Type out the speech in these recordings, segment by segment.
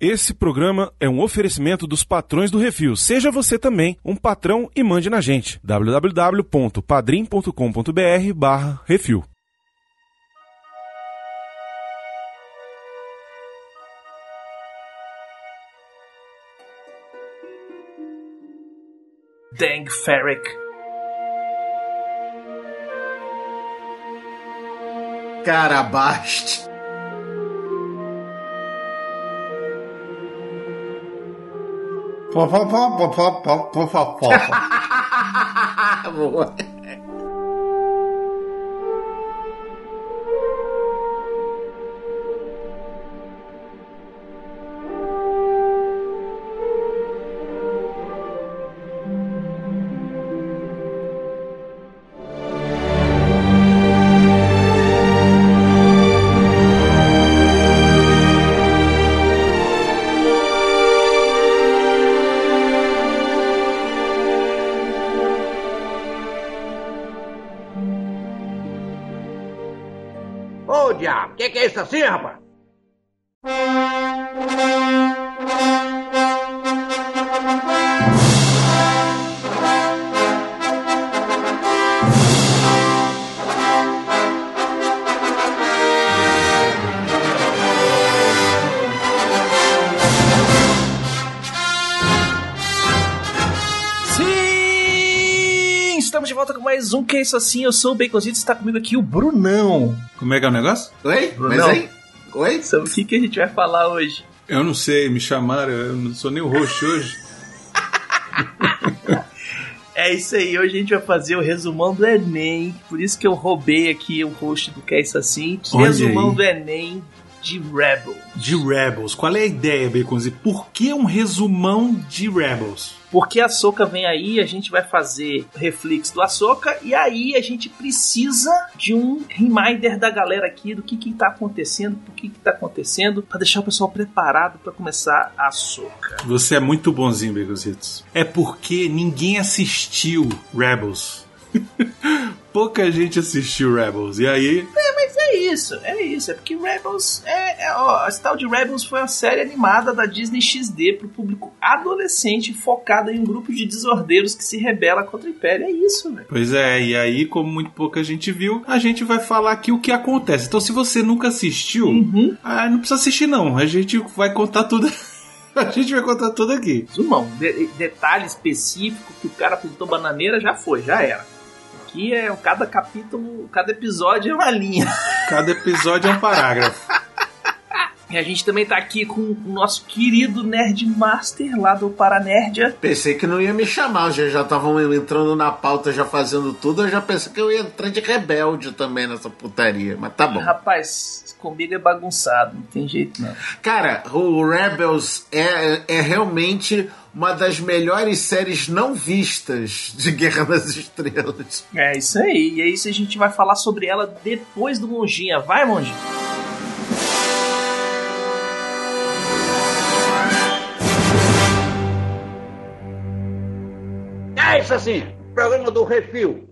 Esse programa é um oferecimento dos patrões do Refil. Seja você também um patrão e mande na gente. www.padrim.com.br barra Refil. Dang Ferric. Carabaste. Pô, pô, pô, pô, pô, pô, pô, pô, pô. Boa. Ô, mais um Que é Isso Assim. Eu sou o Baconzito está comigo aqui o Brunão. Como é que é o negócio? Oi? Mas Não. aí? Oi? Sobre o que, que a gente vai falar hoje? Eu não sei, me chamaram, eu não sou nem o host hoje. É isso aí, hoje a gente vai fazer o resumão do Enem. Por isso que eu roubei aqui o host do Que é Isso Assim. Olha resumão aí. do Enem de Rebel. De Rebels. Qual é a ideia, Baconzi? Por que um resumão de Rebels? Porque a Soca vem aí, a gente vai fazer reflex do Ahsoka e aí a gente precisa de um reminder da galera aqui do que que tá acontecendo, por que que tá acontecendo, pra deixar o pessoal preparado pra começar a Ahsoka. Você é muito bonzinho, Baconzitos. É porque ninguém assistiu Rebels. Pouca gente assistiu Rebels. E aí, Mas é isso, é isso, é porque Rebels é, é ó, esse tal de Rebels foi uma série animada da Disney XD pro público adolescente focada em um grupo de desordeiros que se rebela contra o Império, é isso, velho. Pois é, e aí, como muito pouca gente viu, a gente vai falar aqui o que acontece. Então, se você nunca assistiu, Uhum. ah, não precisa assistir, não. A gente vai contar tudo. a gente vai contar tudo aqui. Resumão, de- detalhe específico que o cara pintou bananeira já foi, já era. Aqui é cada capítulo, cada episódio é uma linha. Cada episódio é um parágrafo. E a gente também tá aqui com o nosso querido Nerd Master lá do Paranerdia. Pensei que não ia me chamar, já já estavam entrando na pauta, já fazendo tudo, eu já pensei que eu ia entrar de rebelde também nessa putaria, mas tá bom. Rapaz, comigo é bagunçado, não tem jeito não. Cara, o Rebels é, é realmente uma das melhores séries não vistas de Guerra nas Estrelas. É isso aí. E é isso a gente vai falar sobre ela depois do Monjinha. Vai, Monjinha. É isso assim, programa do Refil.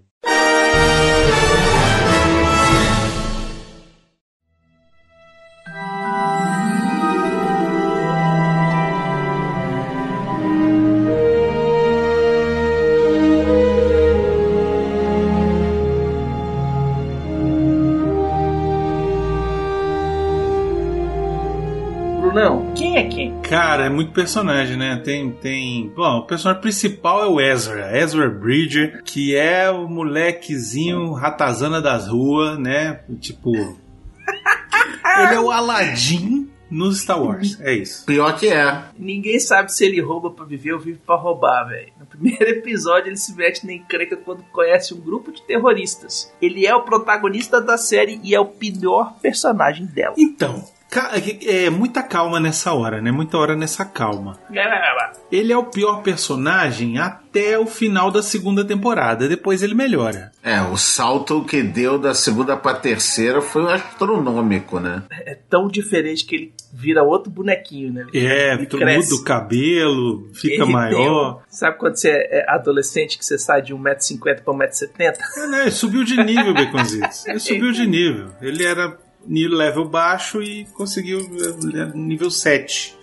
Muito personagem, né? Tem, tem. Bom, o personagem principal é o Ezra, Ezra Bridger, que é o molequezinho ratazana das ruas, né? Tipo. Ele é o Aladdin nos Star Wars. É isso. Pior que é. Ninguém sabe se ele rouba pra viver ou vive pra roubar, velho. No primeiro episódio ele se mete na encrenca quando conhece um grupo de terroristas. Ele é o protagonista da série e é o pior personagem dela. Então, é, é muita calma nessa hora, né? Muita hora nessa calma. Ele é o pior personagem até o final da segunda temporada. Depois ele melhora. É, o salto que deu da segunda pra terceira foi astronômico, né? É tão diferente que ele vira outro bonequinho, né? É, Ele muda o cabelo, fica Ele maior. um- Sabe quando você é adolescente que você sai de 1,50m pra 1,70m? É, né? Ele subiu de nível, Baconzitos. Ele subiu de nível. Ele era level baixo e conseguiu eh, nível 7.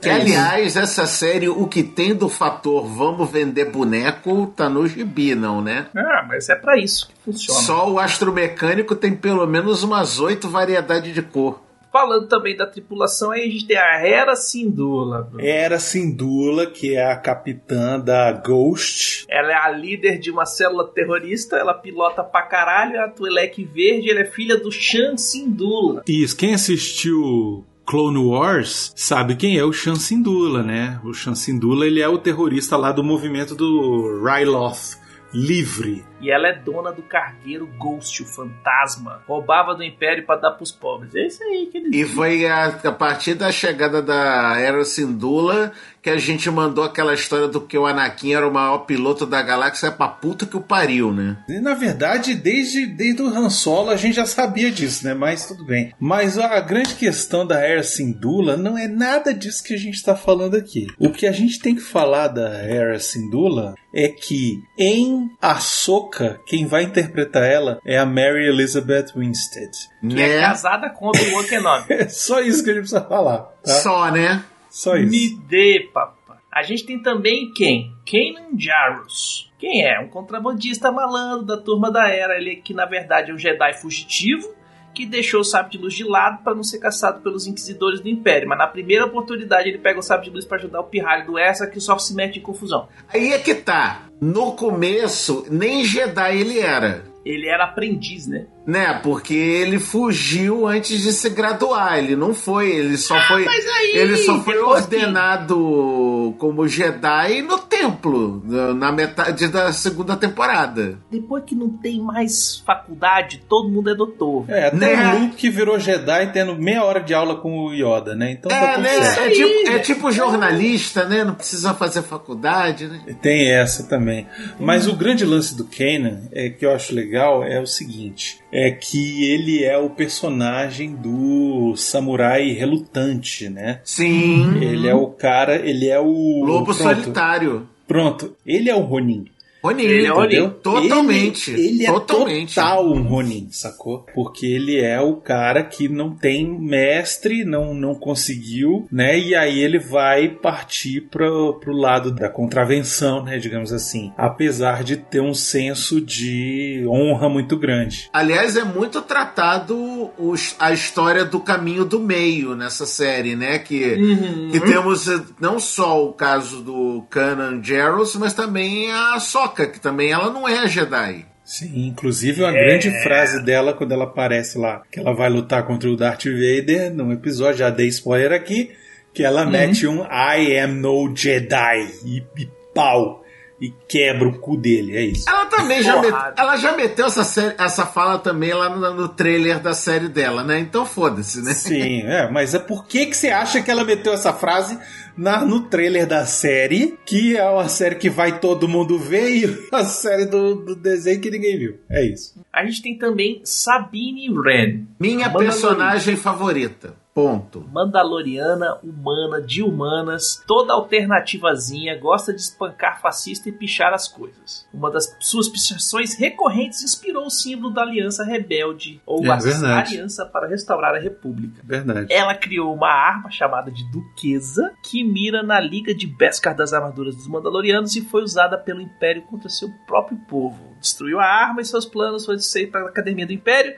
Que, É isso. aliás, essa série, o que tem do fator vamos vender boneco, tá no gibi, não, né? Ah, mas é pra isso que funciona. Só o astromecânico tem pelo menos umas oito variedades de cor. Falando também da tripulação, aí a gente tem a Hera Syndulla. Bruno. Era Sindula, que é a capitã da Ghost. Ela é a líder de uma célula terrorista, ela pilota pra caralho a Twi'lek Verde, ela é filha do Shan Syndulla. Isso, quem assistiu Clone Wars sabe quem é o Shan Syndulla, né? O Shan Syndulla, ele é o terrorista lá do movimento do Ryloth livre. E ela é dona do cargueiro Ghost, o fantasma. Roubava do Império pra dar pros pobres. É isso aí que eles E foi a, a partir da chegada da Era Syndulla que a gente mandou aquela história do que o Anakin era o maior piloto da galáxia pra puta que o pariu, né? E, na verdade, desde, desde o Han Solo a gente já sabia disso, né? Mas tudo bem. Mas a grande questão da Era Syndulla não é nada disso que a gente está falando aqui. O que a gente tem que falar da Era Syndulla é que em Ahsoka, quem vai interpretar ela é a Mary Elizabeth Winstead. que é casada com o Obi-Wan Kenobi. É só isso que a gente precisa falar, tá? Só, né? Só isso. Me dê, papai. A gente tem também quem? Kanan Jarrus. Quem é? Um contrabandista malandro da turma da Era. Ele que na verdade é um Jedi fugitivo que deixou o sábio de luz de lado para não ser caçado pelos inquisidores do Império. Mas na primeira oportunidade ele pega o sábio de luz para ajudar o pirralho do Essa que só se mete em confusão. Aí é que tá. No começo, nem Jedi ele era. Ele era aprendiz, né? Né? Porque ele fugiu antes de se graduar. Ele não foi, ele só foi. Mas aí, Ele só foi depois que- ordenado como Jedi no templo, na metade da segunda temporada. Depois que não tem mais faculdade, todo mundo é doutor. É, até Né? o Luke virou Jedi tendo meia hora de aula com o Yoda, né? Então tá É, tudo né? certo. É tipo, é tipo jornalista, né? Não precisa fazer faculdade, né? Tem essa também. Mas o grande lance do Kanan, é, que eu acho legal, é o seguinte: é que ele é o personagem do samurai relutante, né? Sim. Ele é o cara, ele é o. Lobo pronto, solitário. Pronto, ele é o Ronin. Ronin, Ele é Ronin. Totalmente. Ele, ele é totalmente. total um Ronin, sacou? Porque ele é o cara que não tem mestre, não, não conseguiu, né? E aí ele vai partir pro, pro lado da contravenção, né? Digamos assim. Apesar de ter um senso de honra muito grande. Aliás, é muito tratado os- a história do caminho do meio nessa série, né? Que, Uhum. que temos eh, não só o caso do Kanan Jarrus, mas também a Sokka, que também ela não é Jedi. Sim, inclusive uma grande frase dela quando ela aparece lá, que ela vai lutar contra o Darth Vader num episódio, já dei spoiler aqui, que ela mete um I am no Jedi e, e pau e quebra o cu dele, é isso. Ela também já, met- ela já meteu essa, série- essa fala também lá no, no trailer da série dela, né? Então foda-se, né? Sim, é, mas é por que, que você acha que ela meteu essa frase na, no trailer da série, que é uma série que vai todo mundo ver, e a série do, do desenho que ninguém viu? É isso. A gente tem também Sabine Wren. Minha personagem favorita. Ponto. Mandaloriana, humana, de humanas, toda alternativazinha, gosta de espancar fascista e pichar as coisas. Uma das suas pichações recorrentes inspirou o símbolo da Aliança Rebelde, ou É a verdade. Aliança para Restaurar a República. Verdade. Ela criou uma arma chamada de Duquesa, que mira na liga de Beskar das armaduras dos Mandalorianos e foi usada pelo Império contra seu próprio povo. Destruiu a arma e seus planos foram sair para a Academia do Império,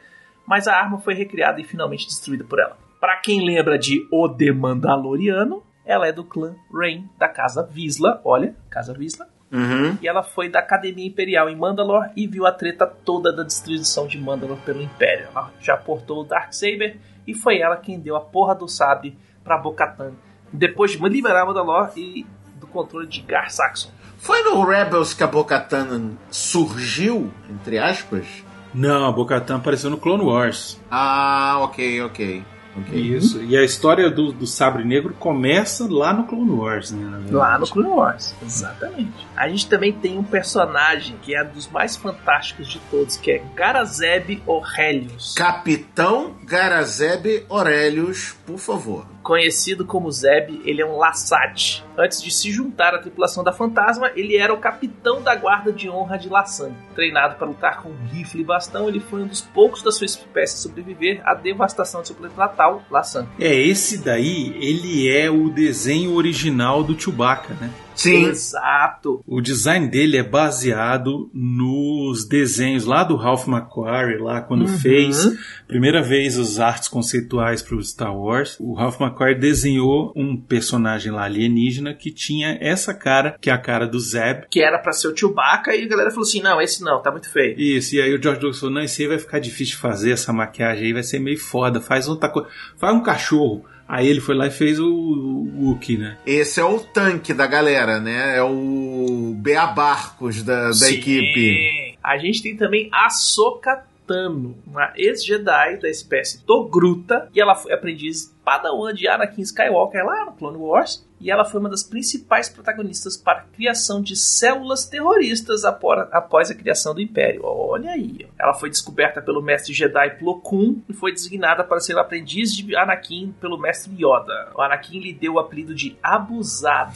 mas a arma foi recriada e finalmente destruída por ela. Para quem lembra de O The Mandaloriano, ela é do clã Rain, da Casa Visla, olha, Casa Visla, Uhum. e ela foi da Academia Imperial em Mandalor e viu a treta toda da destruição de Mandalor pelo Império. Ela já portou o Darksaber e foi ela quem deu a porra do sabre pra Bo-Katan, depois de liberar Mandalor e do controle de Gar Saxon. Foi no Rebels que a Bo-Katan surgiu, entre aspas? Não, a Bocatan apareceu no Clone Wars. Ah, ok, ok. Ok. Isso. E a história do, do Sabre Negro começa lá no Clone Wars, né? Lá no Clone Wars, exatamente. A gente também tem um personagem que é um dos mais fantásticos de todos, que é Garazeb Aurelius. Capitão Garazeb Aurelius, por favor. Conhecido como Zeb, ele é um Lassat. Antes de se juntar à tripulação da Fantasma, ele era o capitão da guarda de honra de Lassan. Treinado para lutar com rifle e bastão, ele foi um dos poucos da sua espécie a sobreviver à devastação de seu planeta natal, Lassan. É, esse daí, ele é o desenho original do Chewbacca, né? Sim. Exato. O design dele é baseado nos desenhos lá do Ralph McQuarrie, lá quando Uhum. fez primeira vez os artes conceituais para o Star Wars. O Ralph McQuarrie desenhou um personagem lá alienígena que tinha essa cara, que é a cara do Zeb. Que era pra ser o Chewbacca e a galera falou assim: não, esse não, tá muito feio. Isso, e aí o George Lucas falou: não, esse aí vai ficar difícil de fazer, essa maquiagem aí vai ser meio foda, faz outra coisa, faz um cachorro. Aí ele foi lá e fez o, o Wookie, né? Esse é o tanque da galera, né? É o Bea Barcos da, da Sim. equipe. A gente tem também a Ahsoka Tano, uma ex-Jedi da espécie Togruta, e ela foi aprendiz padawan de Anakin Skywalker lá no Clone Wars, e ela foi uma das principais protagonistas para a criação de células terroristas após a criação do Império. Olha aí. Ela foi descoberta pelo mestre Jedi Plo Koon e foi designada para ser aprendiz de Anakin pelo mestre Yoda. O Anakin lhe deu o apelido de Abusada.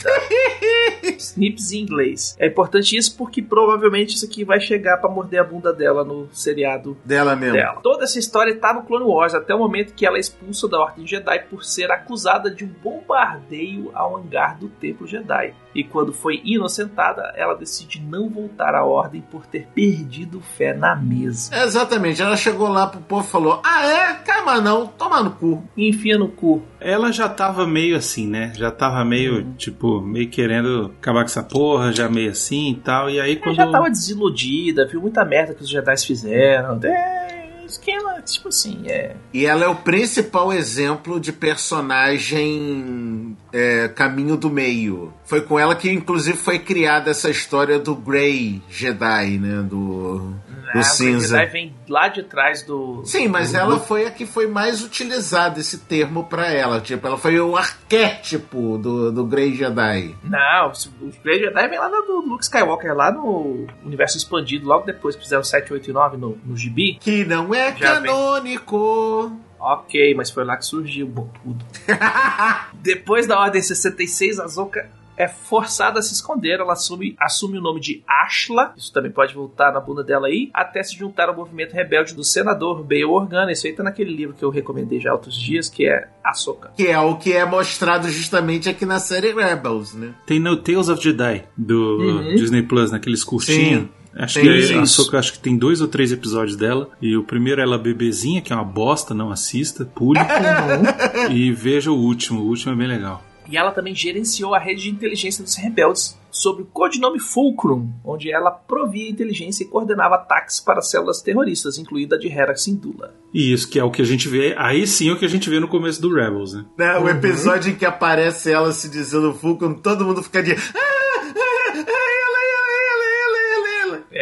Snips em inglês. É importante isso porque provavelmente isso aqui vai chegar pra morder a bunda dela no seriado Dela mesmo. dela. Toda essa história tá no Clone Wars até o momento que ela é expulsa da Ordem Jedi por ser acusada de um bombardeio ao hangar do Templo Jedi. E quando foi inocentada, ela decide não voltar à Ordem por ter perdido fé na mesa. Exatamente, ela chegou lá pro povo e falou: Ah, é? Calma não, toma no cu. E enfia no cu. Ela já tava meio assim, né? Já tava meio, tipo, meio querendo acabar com essa porra, já meio assim e tal. E aí Ela quando. já tava desiludida, viu muita merda que os Jedi fizeram. É, esquema, tipo assim, é. E ela é o principal exemplo de personagem é, caminho do meio. Foi com ela que, inclusive, foi criada essa história do Grey Jedi, né? Do, do Ah, o cinza. Jedi vem lá de trás do. Sim, mas do- ela foi a que foi mais utilizada esse termo pra ela. Tipo, ela foi o arquétipo do, do Grey Jedi. Não, o Grey Jedi vem lá do Luke Skywalker, lá no universo expandido, logo depois que fizeram 7, 8 e 9 no, no gibi. Que não é Já vem. canônico. Ok, mas foi lá que surgiu bom, tudo. Depois da Ordem 66, a Zoka é forçada a se esconder. Ela assume, assume o nome de Ashla, isso também pode voltar na bunda dela aí, até se juntar ao movimento rebelde do senador Bail Organa. Isso aí tá naquele livro que eu recomendei já há outros dias, que é Ahsoka. Que é o que é mostrado justamente aqui na série Rebels, né? Tem no Tales of Jedi do Uhum. Disney Plus, naqueles curtinhos. Sim. Acho Tem que isso. a Ahsoka, acho que tem dois ou três episódios dela. E o primeiro é ela bebezinha, que é uma bosta, não assista, pule. e veja o último, o último é bem legal. E ela também gerenciou a rede de inteligência dos rebeldes sob o codinome Fulcrum, onde ela provia inteligência e coordenava ataques para células terroristas, incluindo a de Hera Syndulla. E isso que é o que a gente vê, aí sim é o que a gente vê no começo do Rebels, né? Né, O episódio em que aparece ela se dizendo Fulcrum, todo mundo fica de. "Ah, ah, ah,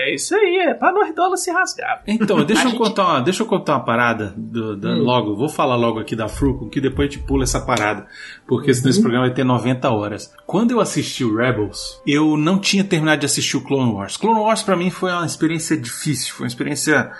É isso aí, é pra Nordola se rasgar. Então, deixa A eu contar uma, deixa eu contar uma parada do, da- Hum. logo. Vou falar logo aqui da Frucon, que depois a gente pula essa parada, porque senão esse Uhum. programa vai ter 90 horas. Quando eu assisti o Rebels, eu não tinha terminado de assistir o Clone Wars. Clone Wars pra mim foi uma experiência difícil, foi uma experiência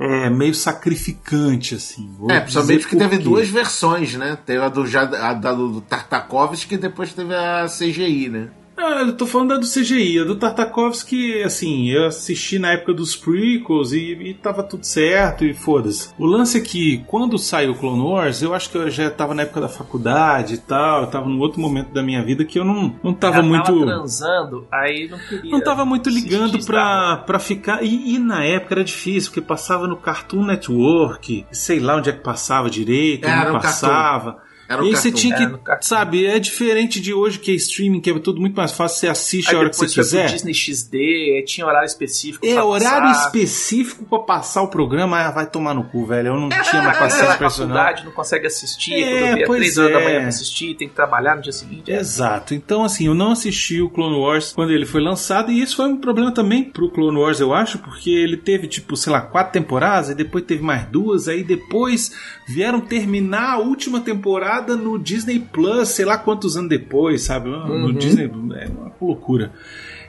é, meio sacrificante assim. Vou É, principalmente porque teve duas versões, né? Teve a do, a da do Tartakovsky e depois teve a CGI, né? Ah, eu tô falando da do CGI, a do Tartakovsky, assim, eu assisti na época dos prequels e, e tava tudo certo e foda-se. O lance é que, quando saiu o Clone Wars, eu acho que eu já tava na época da faculdade e tal, eu tava num outro momento da minha vida que eu não, não tava muito... tava transando, aí não queria. Não tava muito ligando pra, pra ficar. E, e na época era difícil, porque passava no Cartoon Network, sei lá onde é que passava direito, Era não passava. Era e aí você tinha que, sabe, é diferente de hoje que é streaming, que é tudo muito mais fácil, você assiste Aí a hora que você quiser. Disney XD, tinha horário específico. É, pra horário passar. específico pra passar o programa, ah, vai tomar no cu, velho. Eu não tinha mais paciência pra isso, não. não consegue assistir, É, é pois 3 horas da é. manhã pra assistir, tem que trabalhar no dia seguinte. é. Exato. Então, assim, eu não assisti o Clone Wars quando ele foi lançado, e isso foi um problema também pro Clone Wars, eu acho, porque ele teve, tipo, sei lá, quatro temporadas, e depois teve mais duas, aí depois vieram terminar a última temporada no Disney Plus, sei lá quantos anos depois, sabe? No Uhum. Disney. É uma loucura.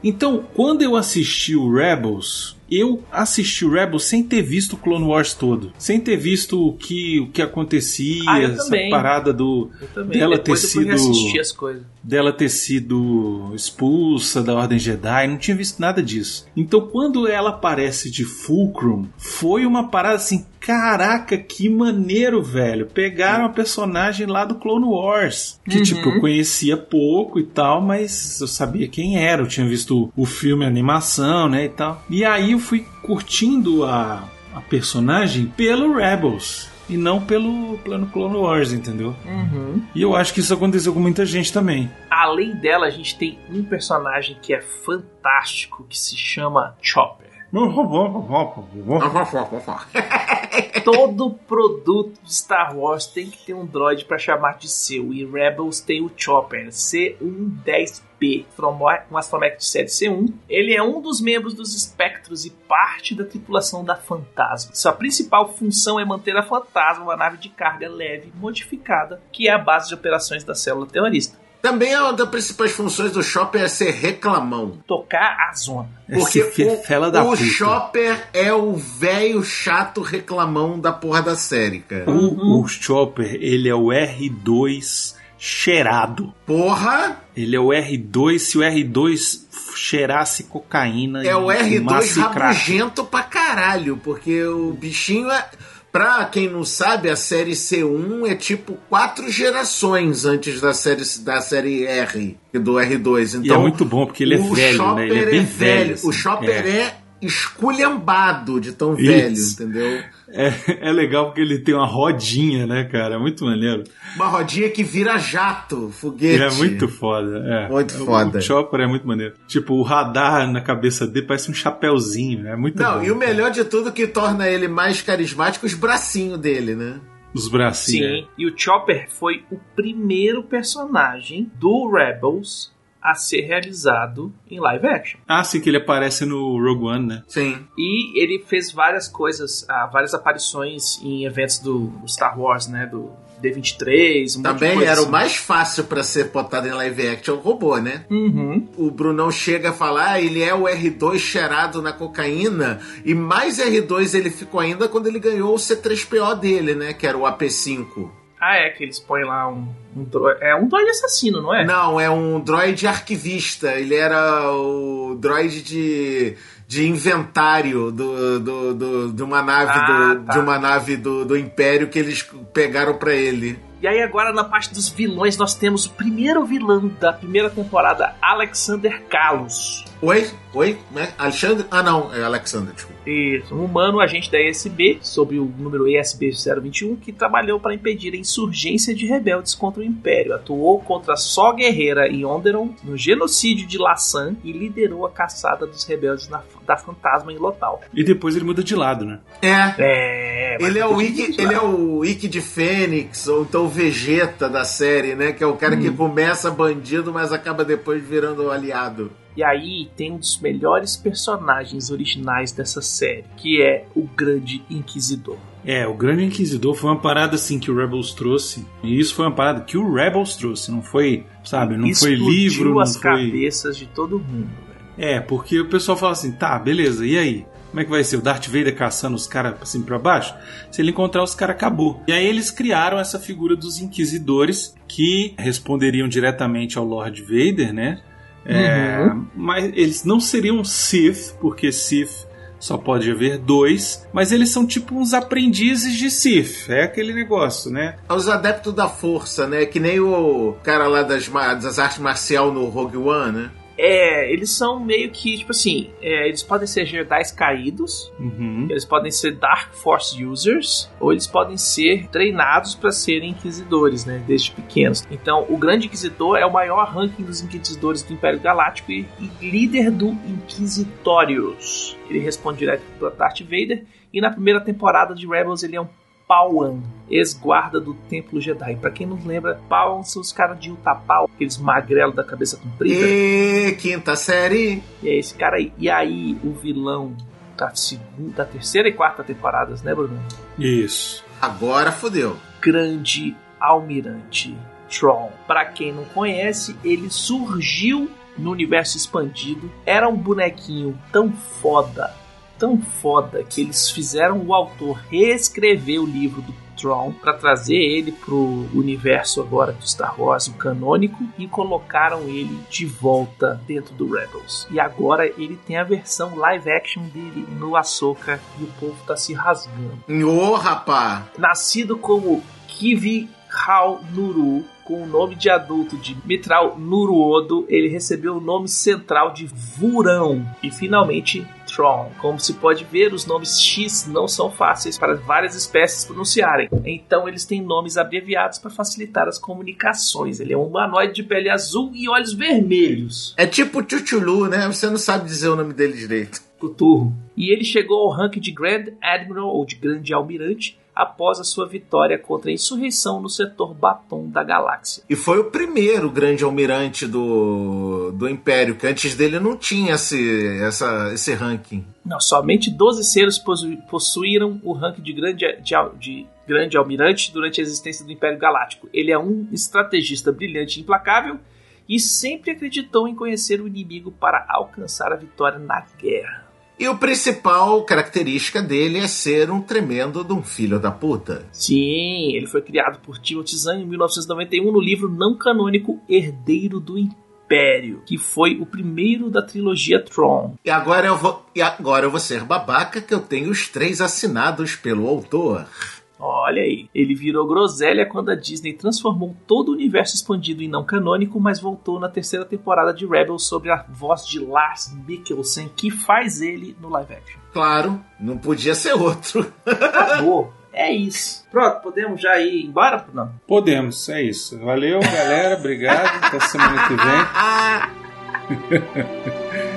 Então, quando eu assisti o Rebels, eu assisti o Rebels sem ter visto o Clone Wars todo. Sem ter visto o que, o que acontecia, Ah, essa também. parada do. Dela Depois ter sido- as coisas. dela ter sido expulsa da Ordem Jedi, não tinha visto nada disso. Então, quando ela aparece de Fulcrum, foi uma parada assim: caraca, que maneiro, velho. Pegaram a personagem lá do Clone Wars, que Uhum. tipo eu conhecia pouco e tal, mas eu sabia quem era, eu tinha visto o filme, a animação, né, e tal. E aí eu fui curtindo a, a personagem pelo Rebels. E não pelo plano Clone Wars, entendeu? Uhum. E eu acho que isso aconteceu com muita gente também. Além dela, a gente tem um personagem que é fantástico, que se chama Chopper. Todo produto de Star Wars tem que ter um droid para chamar de seu. E Rebels tem o Chopper, C110P, um astromech de série C1. Ele é um dos membros dos espectros e parte da tripulação da Fantasma. Sua principal função é manter a Fantasma, uma nave de carga leve modificada, que é a base de operações da célula terrorista. Também é uma das principais funções do Chopper é ser reclamão. Tocar a zona. Porque Esse o, o puta. Chopper é o velho chato reclamão da porra da série, cara. O, o Chopper, ele é o R2 cheirado. Porra, Ele é o R2, se o R2 cheirasse cocaína é o e R2 fumasse crack. rabugento pra caralho, porque o bichinho é. Pra quem não sabe, a série C1 é tipo quatro gerações antes da série, da série R, do R2. Então, E é muito bom, porque ele é o velho, né? Ele é bem velho. O assim. Chopper é. é. esculhambado de tão Isso. velho, entendeu? É, é legal porque ele tem uma rodinha, né, cara? É muito maneiro. Uma rodinha que vira jato, foguete. Ele é muito foda. É. Muito O- foda. O Chopper é muito maneiro. Tipo, o radar na cabeça dele parece um chapéuzinho. É muito Não, bom. e o melhor de tudo que torna ele mais carismático, os bracinhos dele, né? Os bracinhos. Sim, e o Chopper foi o primeiro personagem do Rebels a ser realizado em live action. Ah, sim, que ele aparece no Rogue One, né? Sim. E ele fez várias coisas, ah, várias aparições em eventos do Star Wars, né? Do D23, um monte de Também era o assim. mais fácil pra ser botado em live action o robô, né? Uhum. O Brunão chega a falar, ah, ele é o R2 cheirado na cocaína, e mais R2 ele ficou ainda quando ele ganhou o C3PO dele, né? Que era o AP5. Ah, é, que eles põem lá um, um droid. É um droid assassino, não é? Não, é um droid arquivista. Ele era o droid de, de inventário do, do, do- de uma nave, Ah, do, tá. de uma nave do, do Império que eles pegaram pra ele. E aí agora na parte dos vilões nós temos o primeiro vilão da primeira temporada, Alexander Kalos. Oi? Oi? Né? Alexandre? Ah, não, é Alexander, desculpa. Isso, um humano agente da ESB, sob o número ESB 021, que trabalhou para impedir a insurgência de rebeldes contra o Império. Atuou contra Só Guerreira e Onderon no genocídio de Lassan e liderou a caçada dos rebeldes na- da Fantasma em Lotal. E depois ele muda de lado, né? É. É, Ele é, o Ikki, ele é o Ikki de Fênix, ou então o Vegeta da série, né? Que é o cara Hum. que começa bandido, mas acaba depois virando aliado. E aí tem um dos melhores personagens originais dessa série, que é o Grande Inquisidor. É, o Grande Inquisidor foi uma parada assim que o Rebels trouxe. E isso foi uma parada que o Rebels trouxe, não foi, sabe, não foi Explodiu livro, não as foi. cabeças de todo mundo. velho. É, porque o pessoal fala assim, tá, beleza, e aí? Como é que vai ser? O Darth Vader caçando os caras assim pra baixo? Se ele encontrar os caras, acabou. E aí eles criaram essa figura dos inquisidores que responderiam diretamente ao Lord Vader, né? É, Uhum. Mas eles não seriam Sith, porque Sith só pode haver dois, mas eles são tipo uns aprendizes de Sith. É aquele negócio, né? Os adeptos da força, né? Que nem o cara lá das, das artes marcial no Rogue One, né? É, eles são meio que, tipo assim, é, eles podem ser Jedi caídos, Uhum. eles podem ser Dark Force users, ou eles podem ser treinados para serem inquisidores, né, desde pequenos. Então, o Grande Inquisidor é o maior ranking dos inquisidores do Império Galáctico e, e líder do Inquisitorius. Ele responde direto para Darth Vader, e na primeira temporada de Rebels ele é um Pauan, ex-guarda do Templo Jedi. Pra quem não lembra, Pauan são os caras de Utapau, aqueles magrelos da cabeça comprida. E quinta série. E é esse cara aí. E aí, o vilão da, segunda, da terceira e quarta temporadas, né, Bruno? Isso. Agora fodeu. Grande Almirante Tron. Pra quem não conhece, ele surgiu no universo expandido. Era um bonequinho tão foda, tão foda que eles fizeram o autor reescrever o livro do Tron para trazer ele pro universo agora do Star Wars, o canônico, e colocaram ele de volta dentro do Rebels. E agora ele tem a versão live action dele no Ahsoka e o povo tá se rasgando. Ô, rapá! Nascido como Kivi Hal Nuru, com o nome de adulto de Mitral Nuruodo, ele recebeu o nome central de Vurão e finalmente Tron. Como se pode ver, os nomes X não são fáceis para várias espécies pronunciarem. Então eles têm nomes abreviados para facilitar as comunicações. Ele é um humanoide de pele azul e olhos vermelhos. É tipo Chuchulu, né? Você não sabe dizer o nome dele direito. Coturro. E ele chegou ao rank de Grand Admiral ou de Grande Almirante após a sua vitória contra a insurreição no setor Batom da galáxia. E foi o primeiro grande almirante do, do Império, que antes dele não tinha esse, essa, esse ranking. Não, somente 12 seres possu possuíram o ranking de grande, de, de grande almirante durante a existência do Império Galáctico. Ele é um estrategista brilhante e implacável e sempre acreditou em conhecer o inimigo para alcançar a vitória na guerra. E o principal característica dele é ser um tremendo de um filho da puta. Sim, ele foi criado por Timothy Zahn em 1991 no livro não canônico Herdeiro do Império, que foi o primeiro da trilogia Tron. E agora eu vou, e agora eu vou ser babaca que eu tenho os três assinados pelo autor. Olha aí, ele virou groselha quando a Disney transformou todo o universo expandido em não canônico, mas voltou na terceira temporada de Rebels sobre a voz de Lars Mikkelsen, que faz ele no live action. Claro, não podia ser outro. Acabou. É isso. Pronto, podemos já ir embora? Não. Podemos, é isso. Valeu, galera. Obrigado. Até semana que vem.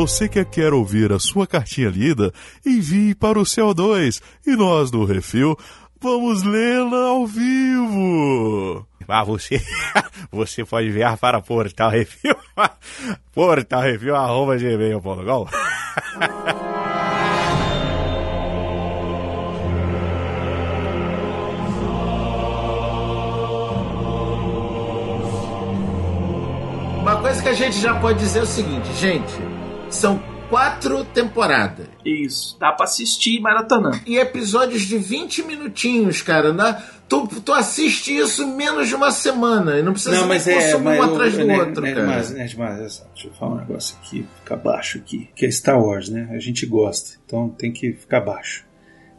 Você que quer ouvir a sua cartinha lida, envie para o CO2 e nós do Refil vamos lê-la ao vivo. Ah, você, você pode enviar para Portal Refil, Portal Refil, arroba gmail.com. Uma coisa que a gente já pode dizer é o seguinte, gente, são quatro temporadas. Isso, dá pra assistir maratonando. E episódios de 20 minutinhos, cara. Né? Tu, tu assiste isso em menos de uma semana. E não precisa Não, mas é. Mas, um atrás do né, outro, né, cara. Mas, né, mas, essa- deixa eu falar um negócio aqui, ficar baixo aqui. Que é Star Wars, né? A gente gosta, então tem que ficar baixo.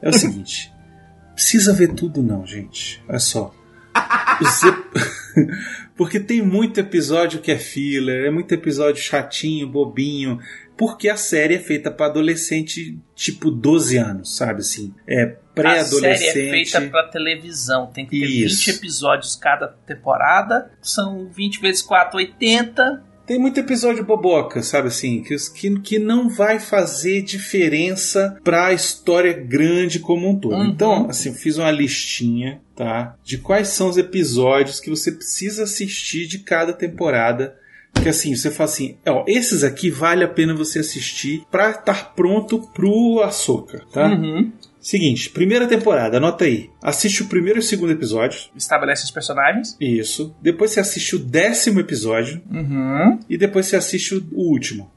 É o seguinte: precisa ver tudo, não, gente. Olha só. Os ep- Porque tem muito episódio que é filler, é muito episódio chatinho, bobinho. Porque a série é feita para adolescente tipo 12 anos, sabe assim? É A série pré-adolescente. é feita pra televisão. Tem que ter Isso. 20 episódios cada temporada. São 20 vezes 4, 80. Tem muito episódio boboca, sabe assim, que, que, que não vai fazer diferença pra história grande como um todo. Uhum. Então, assim, eu fiz uma listinha, tá? De quais são os episódios que você precisa assistir de cada temporada. Que assim, você fala assim, ó, esses aqui vale a pena você assistir pra estar pronto pro Ahsoka, tá? Uhum. Seguinte, primeira temporada, anota aí. Assiste o primeiro e o segundo episódio. Estabelece os personagens. Isso. Depois você assiste o décimo episódio. Uhum. E depois você assiste o último,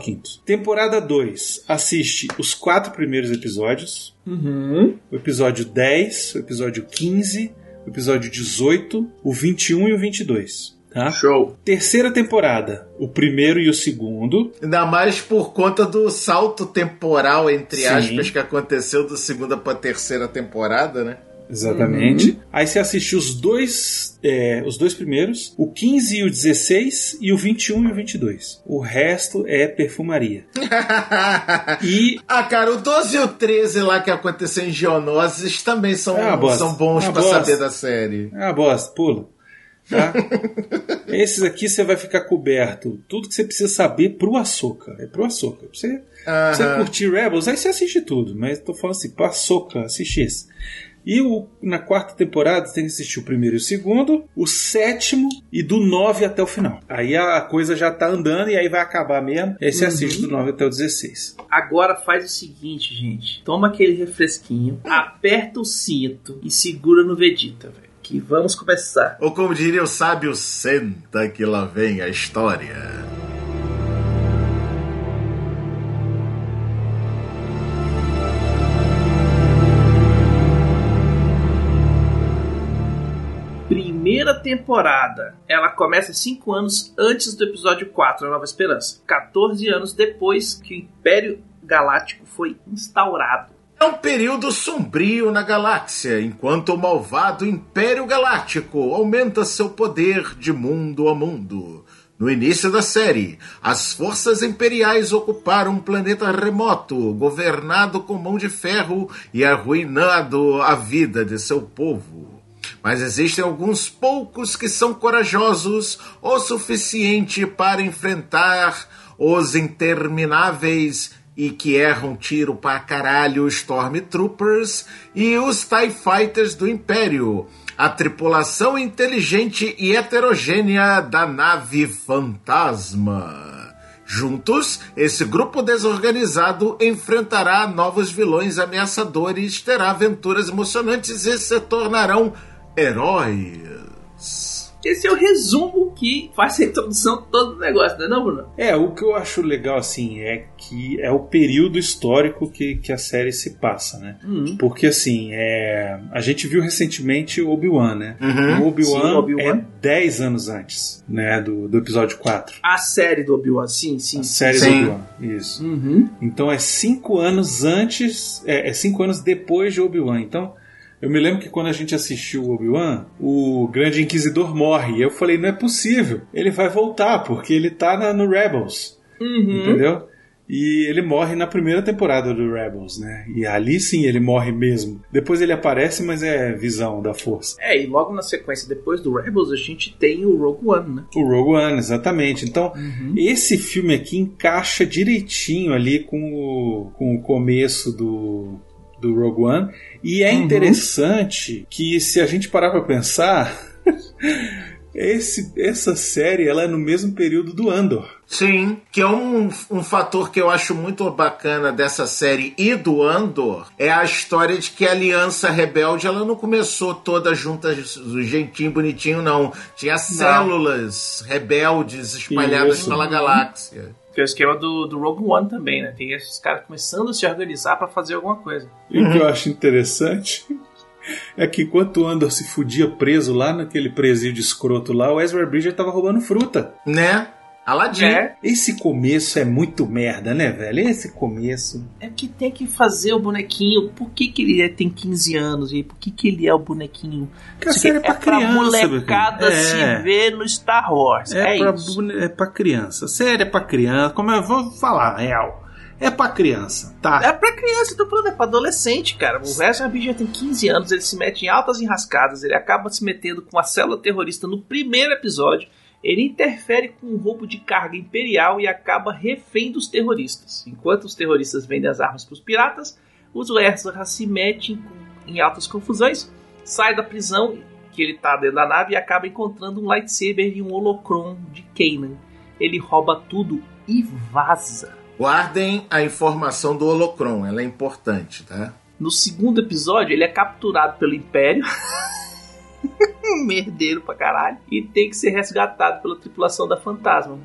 15. Temporada 2. Assiste os quatro primeiros episódios. Uhum. O episódio 10, o episódio 15, o episódio 18, o 21 e o 22. Tá? Show. Terceira temporada, o primeiro e o segundo. Ainda mais por conta do salto temporal, entre Sim. aspas, que aconteceu da segunda pra terceira temporada, né? Exatamente. Aí você assiste os dois, é, os dois primeiros, o 15 e o 16, e o 21 e o 22. O resto é perfumaria. E ah, cara, o 12 e o 13 lá que aconteceu em Geonosis também são, É são bons É bosta. saber da série. Ah, bosta, pula. Tá? Esses aqui você vai ficar coberto. Tudo que você precisa saber pro Ahsoka. É pro Ahsoka. Pra você, você curtir Rebels, aí você assiste tudo. Mas tô falando assim, pro Ahsoka, assiste esse. E o, na quarta temporada você tem que assistir o primeiro e o segundo, o sétimo e do 9 até o final. Aí a coisa já tá andando e aí vai acabar mesmo. E aí você assiste do 9 até o 16. Agora faz o seguinte, gente. Toma aquele refresquinho, aperta o cinto e segura no Vegeta, velho. Que vamos começar. Ou como diria o sábio, senta que lá vem a história. Temporada. Ela começa cinco anos antes do episódio 4, A Nova Esperança. 14 anos depois que o Império Galáctico foi instaurado. É um período sombrio na galáxia, enquanto o malvado Império Galáctico aumenta seu poder de mundo a mundo. No início da série, as forças imperiais ocuparam um planeta remoto, governado com mão de ferro e arruinado a vida de seu povo. Mas existem alguns poucos que são corajosos o suficiente para enfrentar os intermináveis e que erram tiro pra caralho Stormtroopers e os TIE Fighters do Império, a tripulação inteligente e heterogênea da nave Fantasma. Juntos, esse grupo desorganizado enfrentará novos vilões ameaçadores, terá aventuras emocionantes e se tornarão heróis. Esse é o resumo que faz a introdução de todo o negócio, não é não, Bruno? É, o que eu acho legal assim é que é o período histórico que, que a série se passa, né? Hum. Porque assim, é, a gente viu recentemente o Obi-Wan, né? Uhum. Obi-Wan Obi-Wan. é 10 anos antes, né, do, do episódio 4. A série do Obi-Wan, sim, sim. A série Sim. do Obi-Wan, isso. Uhum. Então é cinco anos antes, é, é cinco anos depois de Obi-Wan. Então, eu me lembro que quando a gente assistiu o Obi-Wan, o Grande Inquisidor morre. E eu falei, não é possível. Ele vai voltar, porque ele tá na- no Rebels. Uhum. Entendeu? E ele morre na primeira temporada do Rebels, né? E ali sim ele morre mesmo. Depois ele aparece, mas é visão da força. É, e logo na sequência, depois do Rebels, a gente tem o Rogue One, né? O Rogue One, exatamente. Então, Uhum. esse filme aqui encaixa direitinho ali com o, com o começo do, do Rogue One. E é Uhum. interessante que, se a gente parar pra pensar, esse, essa série ela é no mesmo período do Andor. Sim, que é um, um fator que eu acho muito bacana dessa série e do Andor é a história de que a Aliança Rebelde ela não começou toda junta do jeitinho bonitinho, não. Tinha células rebeldes espalhadas Isso. pela galáxia. Que é o esquema do, do Rogue One também, né? Tem esses caras começando a se organizar pra fazer alguma coisa. E o que eu acho interessante é que enquanto o Andor se fudia preso lá naquele presídio escroto lá, o Ezra Bridger tava roubando fruta. Né? Aladdin. É, Esse começo é muito merda, né, velho? Esse começo. é que tem que fazer o bonequinho. Por que, que ele é- tem 15 anos e por que, que ele é o bonequinho? Porque a série é aqui pra criança, meu filho. molecada se É. ver no Star Wars. É, É, pra, isso. é pra criança. Série é pra criança. Como eu vou falar, real. É pra criança, tá? É pra criança, eu tô falando, é pra adolescente, cara. O Ezra Bridger tem 15 anos, ele se mete em altas enrascadas, ele acaba se metendo com a célula terrorista no primeiro episódio. Ele interfere com um roubo de carga imperial e acaba refém dos terroristas. Enquanto os terroristas vendem as armas pros piratas, os Ezra se metem com- em altas confusões, sai da prisão que ele tá dentro da nave e acaba encontrando um lightsaber e um holocron de Kanan. Ele rouba tudo e vaza. Guardem a informação do Holocron, ela é importante, tá? No segundo episódio, ele é capturado pelo Império. um merdeiro pra caralho. E tem que ser resgatado pela tripulação da Fantasma.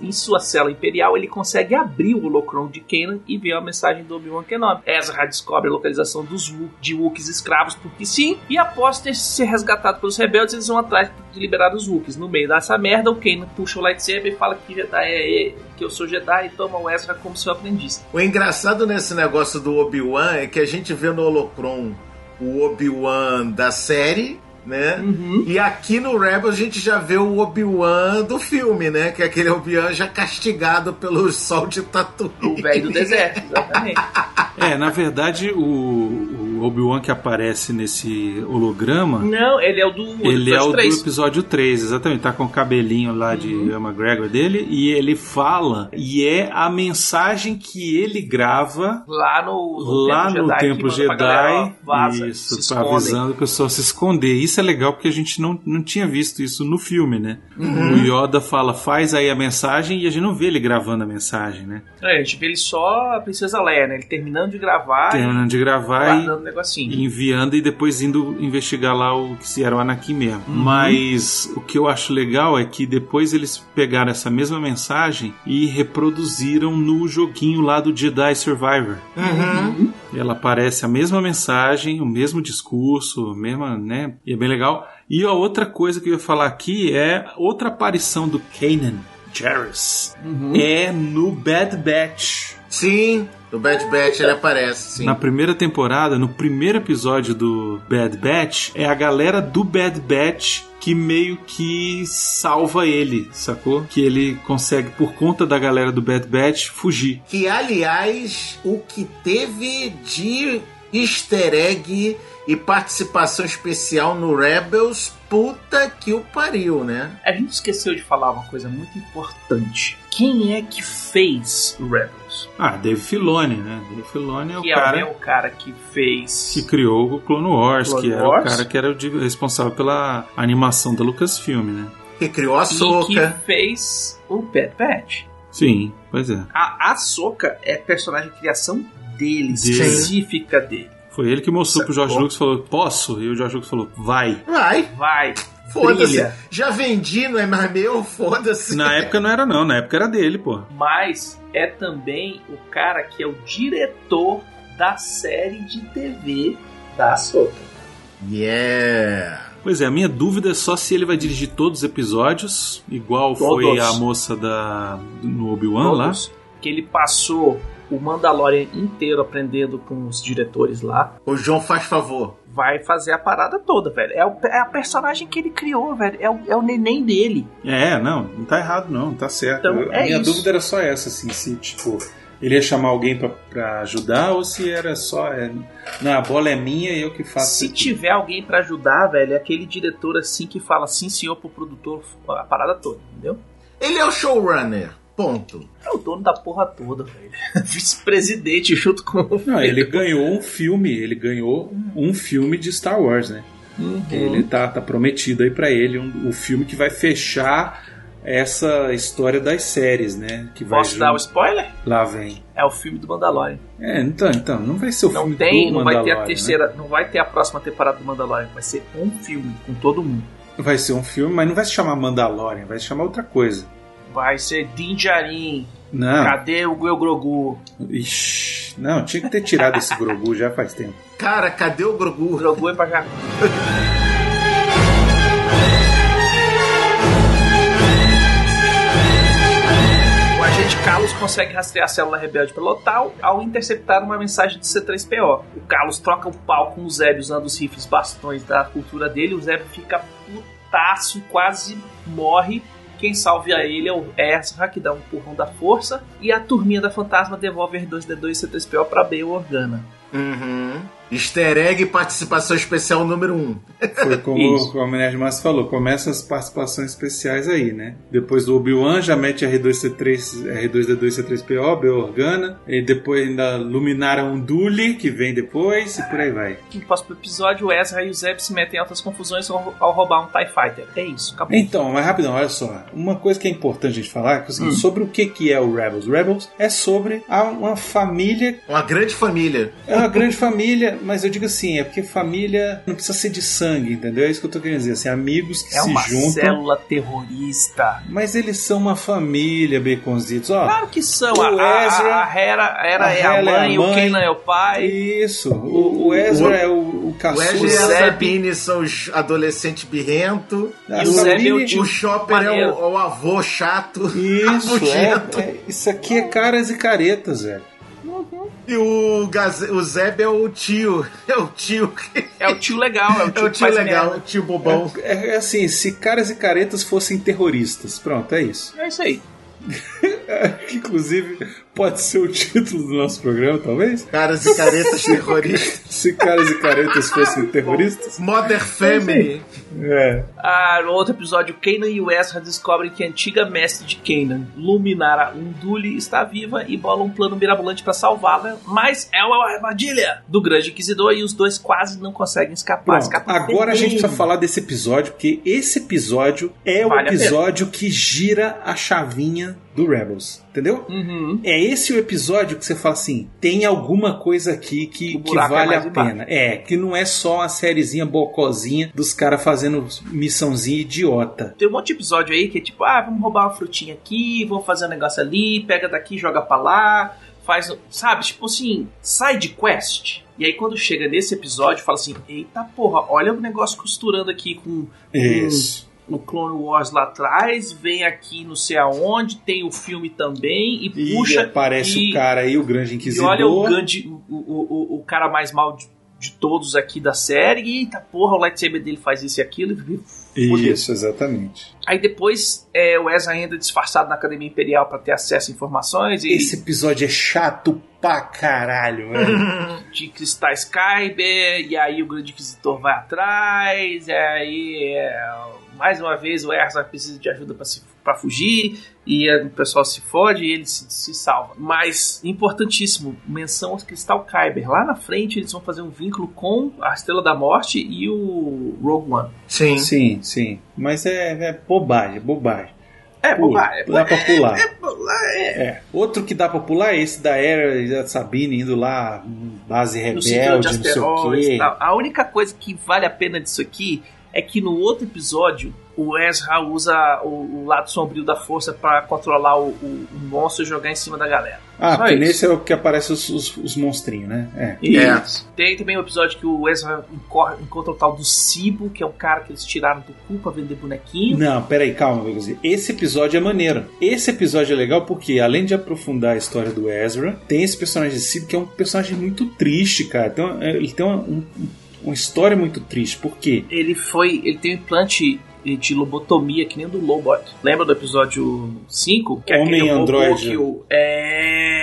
Em sua cela imperial, ele consegue abrir o holocron de Kanan e ver a mensagem do Obi-Wan Kenobi. Ezra descobre a localização dos Woo- de Wookiees escravos, porque sim. E após ter ser resgatado pelos rebeldes, eles vão atrás de liberar os Wookiees. No meio dessa merda, o Kanan puxa o lightsaber e fala que, Jedi é- que eu sou Jedi e toma o Ezra como seu aprendiz. O engraçado nesse negócio do Obi-Wan é que a gente vê no Holocron o Obi-Wan da série, né? Uhum. E aqui no Rebel a gente já vê o Obi-Wan do filme, né? Que é aquele Obi-Wan já castigado pelo sol de Tatooine. O velho do deserto, exatamente. É, na verdade, o, o Obi-Wan que aparece nesse holograma. Não, ele é o do Ele é o do 3. episódio 3, exatamente. Tá com o cabelinho lá de Uhum. Ian McGregor dele. E ele fala, e é a mensagem que ele grava Lá no, no lá Templo no Jedi, galera, Jedi. ó, vaza, isso, pra escondem. avisando o pessoal se esconder. Isso é legal porque a gente não, não tinha visto isso no filme, né? Uhum. O Yoda fala, faz aí a mensagem e a gente não vê ele gravando a mensagem, né? É, a gente vê ele só a Princesa Leia, né? Ele terminando de gravar Terminando de gravar e negocinho. e enviando e depois indo investigar lá o que se era o Anakin mesmo. Mas o que eu acho legal é que depois eles pegaram essa mesma mensagem e reproduziram no joguinho lá do Jedi Survivor. Uhum. Ela aparece a mesma mensagem, o mesmo discurso, a mesma, né? E é bem legal. E a outra coisa que eu ia falar aqui é outra aparição do Kanan Jarrus. É no Bad Batch. Sim, no Bad Batch ele aparece, sim. Na primeira temporada, no primeiro episódio do Bad Batch, é a galera do Bad Batch que meio que salva ele, sacou? Que ele consegue, por conta da galera do Bad Batch, fugir. Que, aliás, o que teve de easter egg e participação especial no Rebels, puta que o pariu, né? A gente esqueceu de falar uma coisa muito importante. Quem é que fez o Rebels? Ah, Dave Filoni, né? Dave Filoni é o que é o cara cara que fez. que criou o Clone Wars, Clone que era Wars? o cara que era o responsável pela animação da Lucasfilm, né? Que criou a e que Soca. fez o Bad Batch. Sim, pois é. A, a Soca é personagem de criação dele, Dele. específica dele. Foi ele que mostrou pro George? Lucas e falou: Posso? E o George Lucas falou: Vai. Vai, Vai, foda-se. Já vendi, não é mais meu? Foda-se. Na época não era, não, na época era dele, pô. mas é também o cara que é o diretor da série de TV da Soca. Yeah. Pois é, a minha dúvida é só se ele vai dirigir todos os episódios, igual foi Todos. a moça da no Obi-Wan lá. Que ele passou o Mandalorian inteiro aprendendo com os diretores lá. O João faz favor. Vai fazer a parada toda, velho. É, o- é a personagem que ele criou, velho. É o, é o neném dele. É, não, não tá errado não, tá certo. Então, Eu- a é minha isso. dúvida era só essa, assim, se tipo ele ia chamar alguém pra, pra ajudar ou se era só é, não, a bola é minha e eu que faço. Se aqui. tiver alguém pra ajudar, velho, é aquele diretor assim que fala sim, senhor, pro produtor, a parada toda, entendeu? Ele é o showrunner. Ponto. É o dono da porra toda, velho. Vice-presidente junto com o. Não, ele ganhou um filme, ele ganhou um filme de Star Wars, né? Uhum. Ele tá, tá prometido aí pra ele um, o filme que vai fechar essa história das séries, né? Que vai Posso dar o junto- spoiler? Lá vem. É o filme do Mandalorian. É, então, então, não vai ser o Não filme tem, do não vai ter a Mandalorian, né? terceira, não vai ter a próxima temporada do Mandalorian, vai ser um filme com todo mundo. Vai ser um filme, mas não vai se chamar Mandalorian, vai se chamar outra coisa. Vai ser Din Djarin. Não, Cadê o Gol Grogu? ixi, não, tinha que ter tirado esse Grogu já faz tempo. Cara, cadê o O Grogu? Grogu é pra agente Carlos consegue rastrear a célula rebelde pelo local ao interceptar uma mensagem do C3PO. O Carlos troca o pau com o Zeb usando os rifles bastões da cultura dele. O Zeb fica putaço e quase morre. Quem salve a ele é o Ezra, que dá um empurrão da força. E a turminha da fantasma devolve R2D2 e C3PO pra Bail Organa. Uhum. Easter egg participação especial número 1. Um. Foi como, Isso. como o Nerd Márcio falou, começa as participações especiais aí, né? Depois do Obi-Wan já mete R2C3, R2D2 C3PO, B Organa, e depois ainda Luminara Unduli, que vem depois, e por aí vai. No próximo episódio, o Ezra e o Zeb se metem em altas confusões ao, roubar um TIE Fighter. É isso, acabou. Então, mas rapidão, olha só. Uma coisa que é importante a gente falar é que, o seguinte, sobre o que, que é o Rebels. Rebels é sobre a- uma família Uma grande família. É uma grande família, mas eu digo assim, é porque família não precisa ser de sangue, entendeu? É isso que eu tô querendo dizer, assim, amigos que É se uma juntam. célula terrorista. Mas eles são uma família, baconzitos. Ó, Claro que são. O A, a, Ezra- a Hera, Hera a é a Hera é a mãe, o mãe. Kanan é o pai. isso. O, o Ezra o- é o, o O caçula. Ezra e a Sabine são os adolescentes birrentos. A E o Zeb é o O Chopper é o, o avô chato. Isso, é, é- isso aqui é caras e caretas, velho. E o, Gaze- o Zeb é o tio. É o tio. É o tio legal, é o É tio, o que tio legal, merda. o tio bobão. É, é assim, se caras e caretas fossem terroristas. Pronto, é isso. É isso aí. inclusive pode ser o título do nosso programa, talvez? Caras e caretas terroristas. Se caras e caretas fossem terroristas. Mother Family. É. Ah, no outro episódio, Kanan e o Ezra descobrem que a antiga mestre de Kanan, Luminara Unduli, está viva e bolam um plano mirabolante para salvá-la, mas é uma armadilha do Grande Inquisidor e os dois quase não conseguem escapar. Pronto, agora a gente precisa falar desse episódio, porque esse episódio é o Vale pena. episódio que gira a chavinha do Rebels, entendeu? Uhum. É esse o episódio que você fala assim: tem alguma coisa aqui que, que é vale mais a embaixo. pena. É, que não é só uma sériezinha bocozinha dos caras fazendo missãozinha idiota. Tem um monte de episódio aí que é tipo, ah, vamos roubar uma frutinha aqui, vamos fazer um negócio ali, pega daqui, joga pra lá, faz, sabe, tipo assim, side quest. E aí quando chega nesse episódio, fala assim, eita porra, olha o negócio costurando aqui com Isso. O Clone Wars lá atrás, vem aqui não sei aonde, tem o filme também, e, E puxa. aparece e, o cara aí, o grande E inquisidor. olha o grande, o, o, o, o cara mais mal de, de todos aqui da série, e eita porra, o lightsaber dele faz isso e aquilo, e. Isso, exatamente. Aí depois é, o Ezra ainda disfarçado na Academia Imperial pra ter acesso a informações e Esse episódio é chato pra caralho, velho. de cristais Kyber, e aí o Grande Inquisitor vai atrás, e aí é, mais uma vez o Ezra precisa de ajuda pra fugir, e é, o pessoal se fode e ele se, se salva. Mas, importantíssimo, menção ao Cristal Kyber. Lá na frente eles vão fazer um vínculo com a Estrela da Morte e o Rogue One. Sim. sim, sim. Mas é, é bobagem, bobagem. É, Pula, bobagem. É, dá pra pular. é, é, É. Outro que dá pra pular é esse da Era e da Sabine indo lá, hum, base no rebelde, não sei o asteroides quê. e tal. A única coisa que vale a pena disso aqui é que no outro episódio o Ezra usa o, o lado sombrio da força pra controlar o, o- o monstro e jogar em cima da galera. Ah, Só porque isso. nesse é o que aparece os, os, os monstrinhos, né? É. Isso. Tem também o episódio que o Ezra encor- encontra o tal do Cibo, que é um cara que eles tiraram do cu pra vender bonequinho. Não, peraí, calma, Vegas. Esse episódio é maneiro. Esse episódio é legal porque, além de aprofundar a história do Ezra, tem esse personagem de Sid que é um personagem muito triste, cara. Tem uma- ele tem uma, um- uma história muito triste. Por quê? Ele foi. Ele tem um implante de lobotomia, que nem o do Lobot. Lembra do episódio 5? Que é Homem aquele robô androide. que o. É.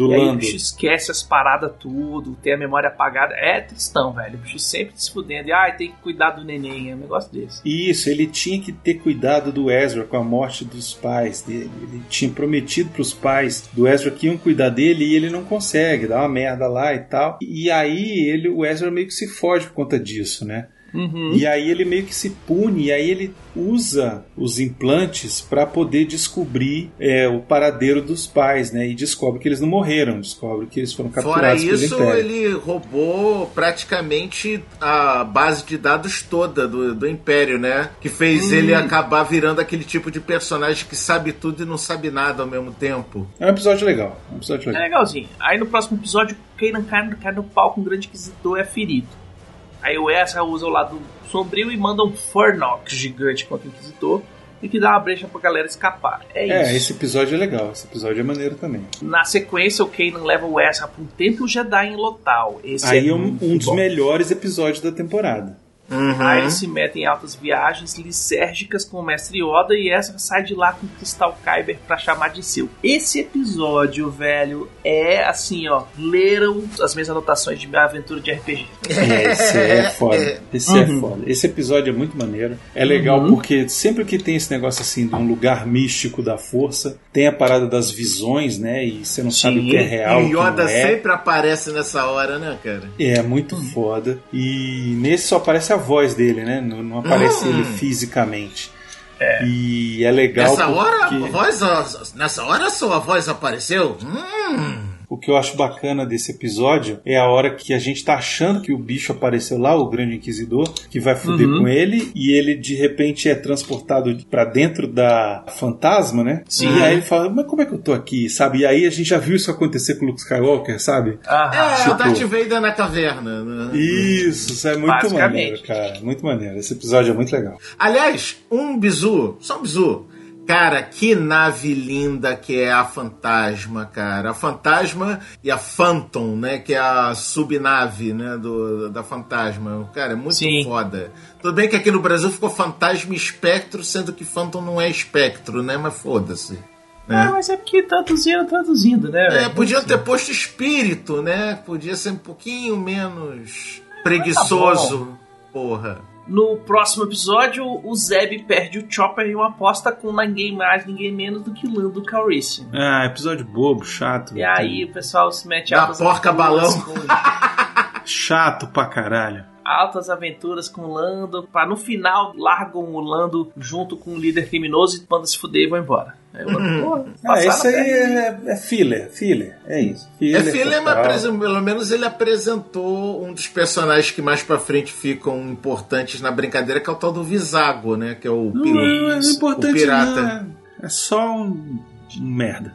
Do e aí o Lando. bicho esquece as paradas tudo, tem a memória apagada. É tristão, velho. O bicho sempre se fudendo. E ai, tem que cuidar do neném. É um negócio desse. Isso, ele tinha que ter cuidado do Ezra com a morte dos pais dele. Ele tinha prometido pros pais do Ezra que iam cuidar dele e ele não consegue, dá uma merda lá e tal. E aí ele, o Ezra meio que se foge por conta disso, né? Uhum. E aí ele meio que se pune, e aí ele usa os implantes para poder descobrir é, o paradeiro dos pais, né? E descobre que eles não morreram, descobre que eles foram Fora capturados isso, pelo Império. ele roubou praticamente a base de dados toda do, do Império, né? Que fez ele acabar virando aquele tipo de personagem que sabe tudo e não sabe nada ao mesmo tempo. É um episódio legal, é um episódio É legal. legalzinho. Aí no próximo episódio, Kanan cai, cai no palco, um grande inquisidor é ferido. Aí o Ezra usa o lado sombrio e manda um Fornox gigante contra o inquisidor e que dá uma brecha pra galera escapar. É isso. É, esse episódio é legal, esse episódio é maneiro também. Na sequência, o Kanan leva o Ezra pra um templo Jedi em Lotal. Esse Aí é um, muito um dos bom. melhores episódios da temporada. Aí eles se metem em altas viagens lisérgicas com o Mestre Yoda e Ezra sai de lá com o Cristal Kyber pra chamar de seu. Esse episódio, velho, é assim, ó. Leram as minhas anotações de minha aventura de RPG. É, esse é foda. Esse é foda. Esse episódio é muito maneiro. É legal porque sempre que tem esse negócio assim de um lugar místico da força, tem a parada das visões, né? E você não sabe o que é real. e Yoda não é. sempre aparece nessa hora, né, cara? É muito foda. E nesse só aparece a voz dele, né? Não, não aparece Hum. ele fisicamente. E é legal Nessa hora, porque... a voz, nessa hora a sua voz apareceu? Hum. O que eu acho bacana desse episódio é a hora que a gente tá achando que o bicho apareceu lá, o Grande Inquisidor, que vai foder Uhum. com ele, e ele de repente é transportado pra dentro da fantasma, né? Sim. E aí ele fala, mas como é que eu tô aqui, sabe? E aí a gente já viu isso acontecer com o Luke Skywalker, sabe? Ah, É, tipo- o Darth Vader na caverna. né? Isso, isso é muito maneiro, cara. Muito maneiro. Esse episódio é muito legal. Aliás, um bizu, só um bizu. Cara, que nave linda que é a Fantasma, cara. A Fantasma e a Phantom, né? Que é a subnave, né? Do, da Fantasma. Cara, é muito Sim. foda. Tudo bem que aqui no Brasil ficou Fantasma e Espectro, sendo que Phantom não é Espectro, né? Mas foda-se. Ah, mas é porque traduziram traduzindo, né? É, podiam ter posto espírito, né? Podia ser um pouquinho menos preguiçoso. Porra. No próximo episódio, o Zeb perde o Chopper em uma aposta com ninguém mais, ninguém menos do que Lando Calrissian. Ah, episódio bobo, chato. E aí o pessoal se mete Da altas porca balão. Chato pra caralho. Altas aventuras com o Lando, pra no final largam o Lando junto com o líder criminoso e manda se fuder e vão embora. Aí pô, Ah, passaram esse aí é, é filler, filler. É isso. É Filler, mas pelo menos ele apresentou um dos personagens que mais pra frente ficam importantes na brincadeira, que é o tal do Visago, né? Que é o, Não, é o importante pirata. não. É só um merda.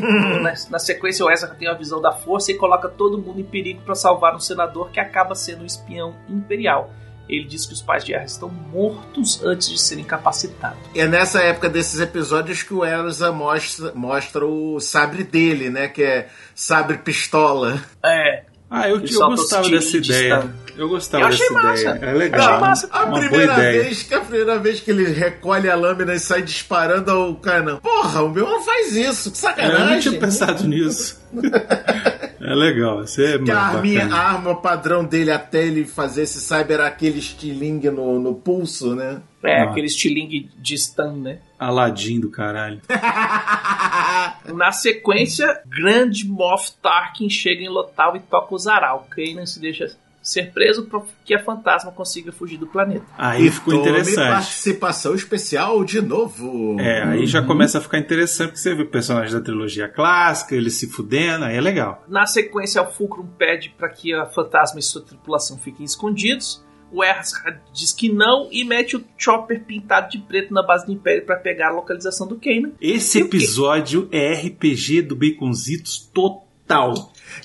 Na, na sequência, o Ezra tem a visão da força e coloca todo mundo em perigo pra salvar um senador que acaba sendo um espião imperial. Ele diz que os pais de Ezra estão mortos antes de serem capacitados. E é nessa época desses episódios que o Elsa mostra, mostra o sabre dele, né? Que é sabre pistola. É, Ah, eu, eu gostava os dessa ideia. stun. Eu gostava Eu achei dessa massa. ideia. É Eu legal. achei massa. A Uma primeira ideia. vez que a primeira vez que ele recolhe a lâmina e sai disparando o canão. Porra, o meu não faz isso, que É, Eu sacanagem. não tinha pensado nisso. é legal, isso é Que a, arminha, arma padrão dele até ele fazer esse cyber era aquele estilingue no, no pulso, né? é Ah. aquele estilingue de stun, né? Aladim do caralho. Na sequência, Grand Moff Tarkin chega em Lotal e toca o Zaral. Kanan se deixa ser preso para que a fantasma consiga fugir do planeta. Aí ficou Tome interessante. participação especial de novo. É, aí já começa a ficar interessante porque você vê personagens da trilogia clássica, eles se fudendo, aí é legal. Na sequência, o Fulcrum pede para que a fantasma e sua tripulação fiquem escondidos. O Ezra diz que não e mete o Chopper pintado de preto na base do Império para pegar a localização do Kanan. Esse E o episódio é RPG do Baconzitos total.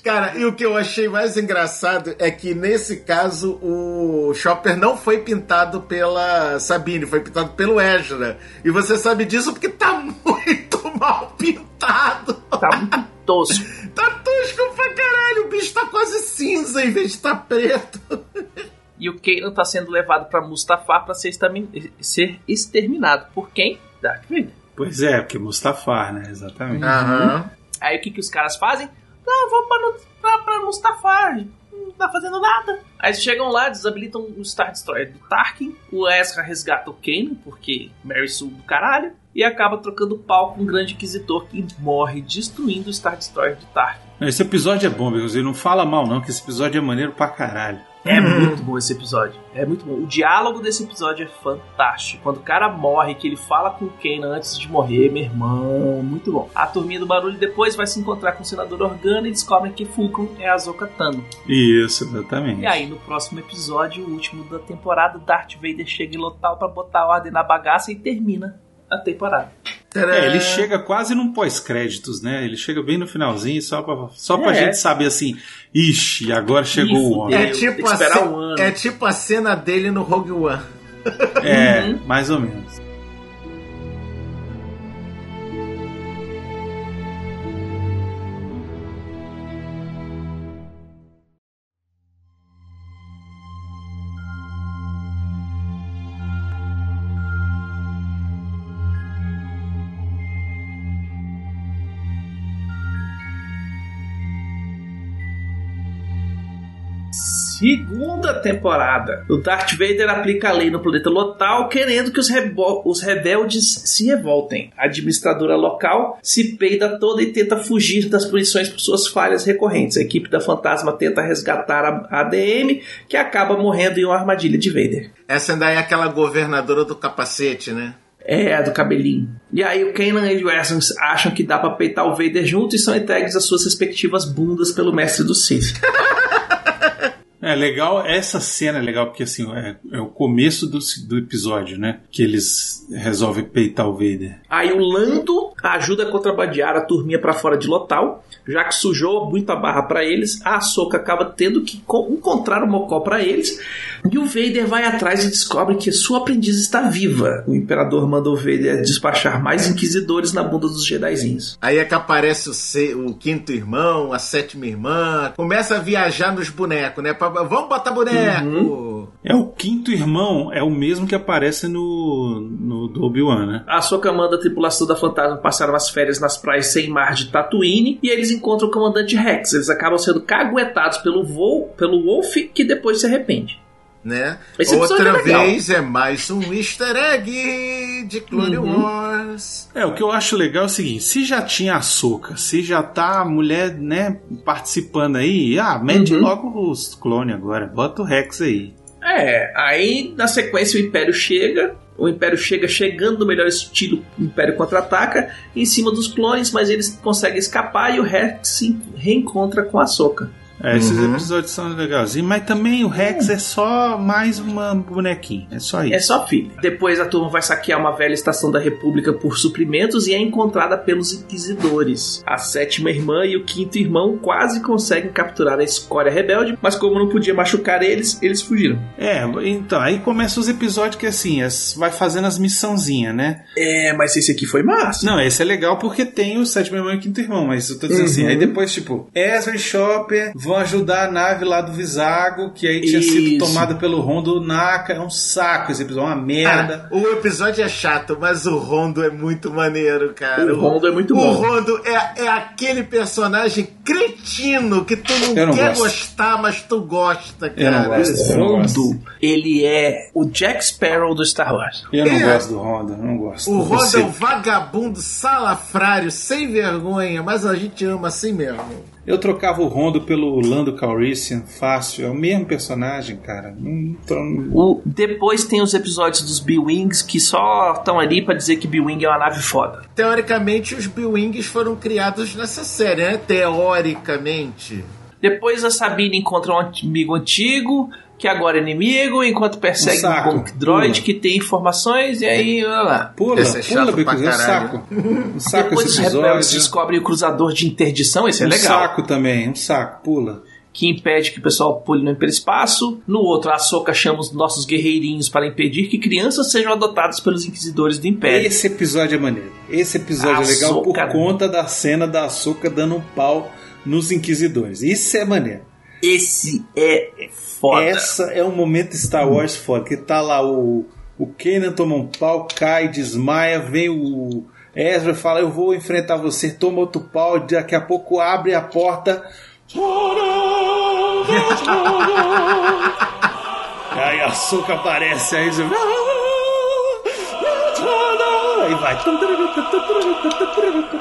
Cara, e o que eu achei mais engraçado é que nesse caso o Chopper não foi pintado pela Sabine, foi pintado pelo Ezra. E você sabe disso porque tá muito mal pintado. Tá muito tosco. Tá tosco pra caralho, o bicho tá quase cinza em vez de tá preto. E o Kanan tá sendo levado para Mustafar para ser, ser exterminado. Por quem? Darth Vader. Pois é, porque Mustafar, né? Exatamente. Aham. Aí o que, que os caras fazem? Não, vamos pra, pra, Mustafar. Não tá fazendo nada. Aí eles chegam lá, desabilitam o Star Destroyer do Tarkin. O Ezra resgata o Kanan, porque Mary Sue do caralho. E acaba trocando pau com o Grande Inquisitor, que morre destruindo o Star Destroyer do Tarkin. Esse episódio é bom, Baconzitos. Não fala mal, não, que esse episódio é maneiro pra caralho. É muito bom esse episódio. É muito bom. O diálogo desse episódio é fantástico. Quando o cara morre, que ele fala com o Kanan antes de morrer, meu irmão, muito bom. A turminha do barulho depois vai se encontrar com o senador Organa e descobrem que Fulcrum é a Ahsoka Tano. Isso, exatamente. E aí, no próximo episódio, o último da temporada, Darth Vader chega em Lotal pra botar ordem na bagaça e termina a temporada. É, ele chega quase num pós-créditos, né? Ele chega bem no finalzinho, só pra, só pra É. gente saber assim, ixi, agora chegou Ih, o homem. É tipo, a um ano. é tipo a cena dele no Rogue One. É, Uhum. mais ou menos. Segunda temporada. O Darth Vader aplica a lei no planeta Lotal, querendo que os, os rebeldes se revoltem. A administradora local se peida toda e tenta fugir das punições por suas falhas recorrentes. A equipe da Fantasma tenta resgatar a ADM, que acaba morrendo em uma armadilha de Vader. Essa ainda é aquela governadora do capacete, né? É, do cabelinho. E aí o Kanan e o Erson acham que dá pra peitar o Vader junto e são entregues às suas respectivas bundas pelo mestre do Sith. É legal, essa cena é legal porque assim, é, é o começo do, do episódio, né? Que eles resolvem peitar o Vader. Aí o Lando ajuda a contrabandear a turminha pra fora de Lotal, já que sujou muita barra pra eles. A Ahsoka acaba tendo que co- encontrar o Mocó pra eles. E o Vader vai atrás e descobre que sua aprendiz está viva. O Imperador manda o Vader despachar mais inquisidores na bunda dos Jedizinhos. Aí é que aparece o, se- o quinto irmão, a sétima irmã. Começa a viajar nos bonecos, né? Pra- Vamos botar boneco! Isso. É o quinto irmão, é o mesmo que aparece no, no do Obi-Wan, né? A Ahsoka manda a tripulação da fantasma passar umas férias nas praias sem mar de Tatooine e eles encontram o comandante Rex. Eles acabam sendo caguetados pelo voo, pelo Wolf, que depois se arrepende. Né? Esse Outra é vez é mais um easter egg de Clone Uhum. Wars. É, o que eu acho legal é o seguinte, se já tinha a Soca, se já tá a mulher, né, participando aí, ah, mete Uhum. logo os clones agora, bota o Rex aí. É, aí na sequência o Império chega. O Império chega chegando no melhor estilo, o Império contra-ataca em cima dos clones, mas eles conseguem escapar e o Rex se reencontra com a Soca. É, esses Uhum. episódios são legalzinhos, mas também o Rex é só mais uma bonequinha, é só isso. É só filho. Depois a turma vai saquear uma velha estação da República por suprimentos e é encontrada pelos inquisidores. A sétima irmã e o quinto irmão quase conseguem capturar a escória rebelde, mas como não podia machucar eles, eles fugiram. É, então, aí começam os episódios que assim, as- vai fazendo as missãozinhas, né? É, mas esse aqui foi massa. Não, esse é legal porque tem o sétimo irmão e o quinto irmão, mas eu tô dizendo assim, Uhum. aí depois, tipo, Ezra e Chopper vão ajudar a nave lá do Visago, que aí tinha sido Isso. tomada pelo Rondo Naka, é um saco esse episódio, é uma merda. Ah, o episódio é chato, mas o Rondo é muito maneiro, cara. O Rondo é muito o bom. Rondo é, é aquele personagem cretino que tu não, não quer gosto. gostar, mas tu gosta, cara. Eu não gosto. Eu Rondo, ele é o Jack Sparrow do Star Wars. Eu não É. gosto do eu não gosto. O Rondo é um vagabundo salafrário, sem vergonha, mas a gente ama assim mesmo. Eu trocava o Rondo pelo Lando Calrissian fácil, é o mesmo personagem, cara. Tô- O, depois tem os episódios dos B-Wings que só estão ali pra dizer que B-Wing é uma nave foda. Teoricamente, os B-Wings foram criados nessa série, né? Teoricamente. Depois a Sabine encontra um amigo antigo, que agora é inimigo, enquanto persegue Um saco. um Droid Pula. que tem informações, e aí. olha lá. Pula, Esse é chato pula, Bicos, é um caralho. saco. Um saco Depois esse os rebeldes episódio. descobrem o cruzador de interdição, esse é um legal. saco também, um saco, pula. Que impede que o pessoal pule no hiperespaço. No outro, a Ahsoka chama os nossos guerreirinhos para impedir que crianças sejam adotadas pelos inquisidores do Império. Esse episódio é maneiro. Esse episódio é legal por Ahsoka. conta da cena da Açúcar dando um pau nos Inquisidores. Isso é maneiro. Esse é foda. Essa é um momento Star Wars foda, que tá lá o, o Kanan toma um pau, cai, desmaia, vem o Ezra fala, eu vou enfrentar você, toma outro pau, daqui a pouco abre a porta. aí a Soca aparece, aí você... Aí vai.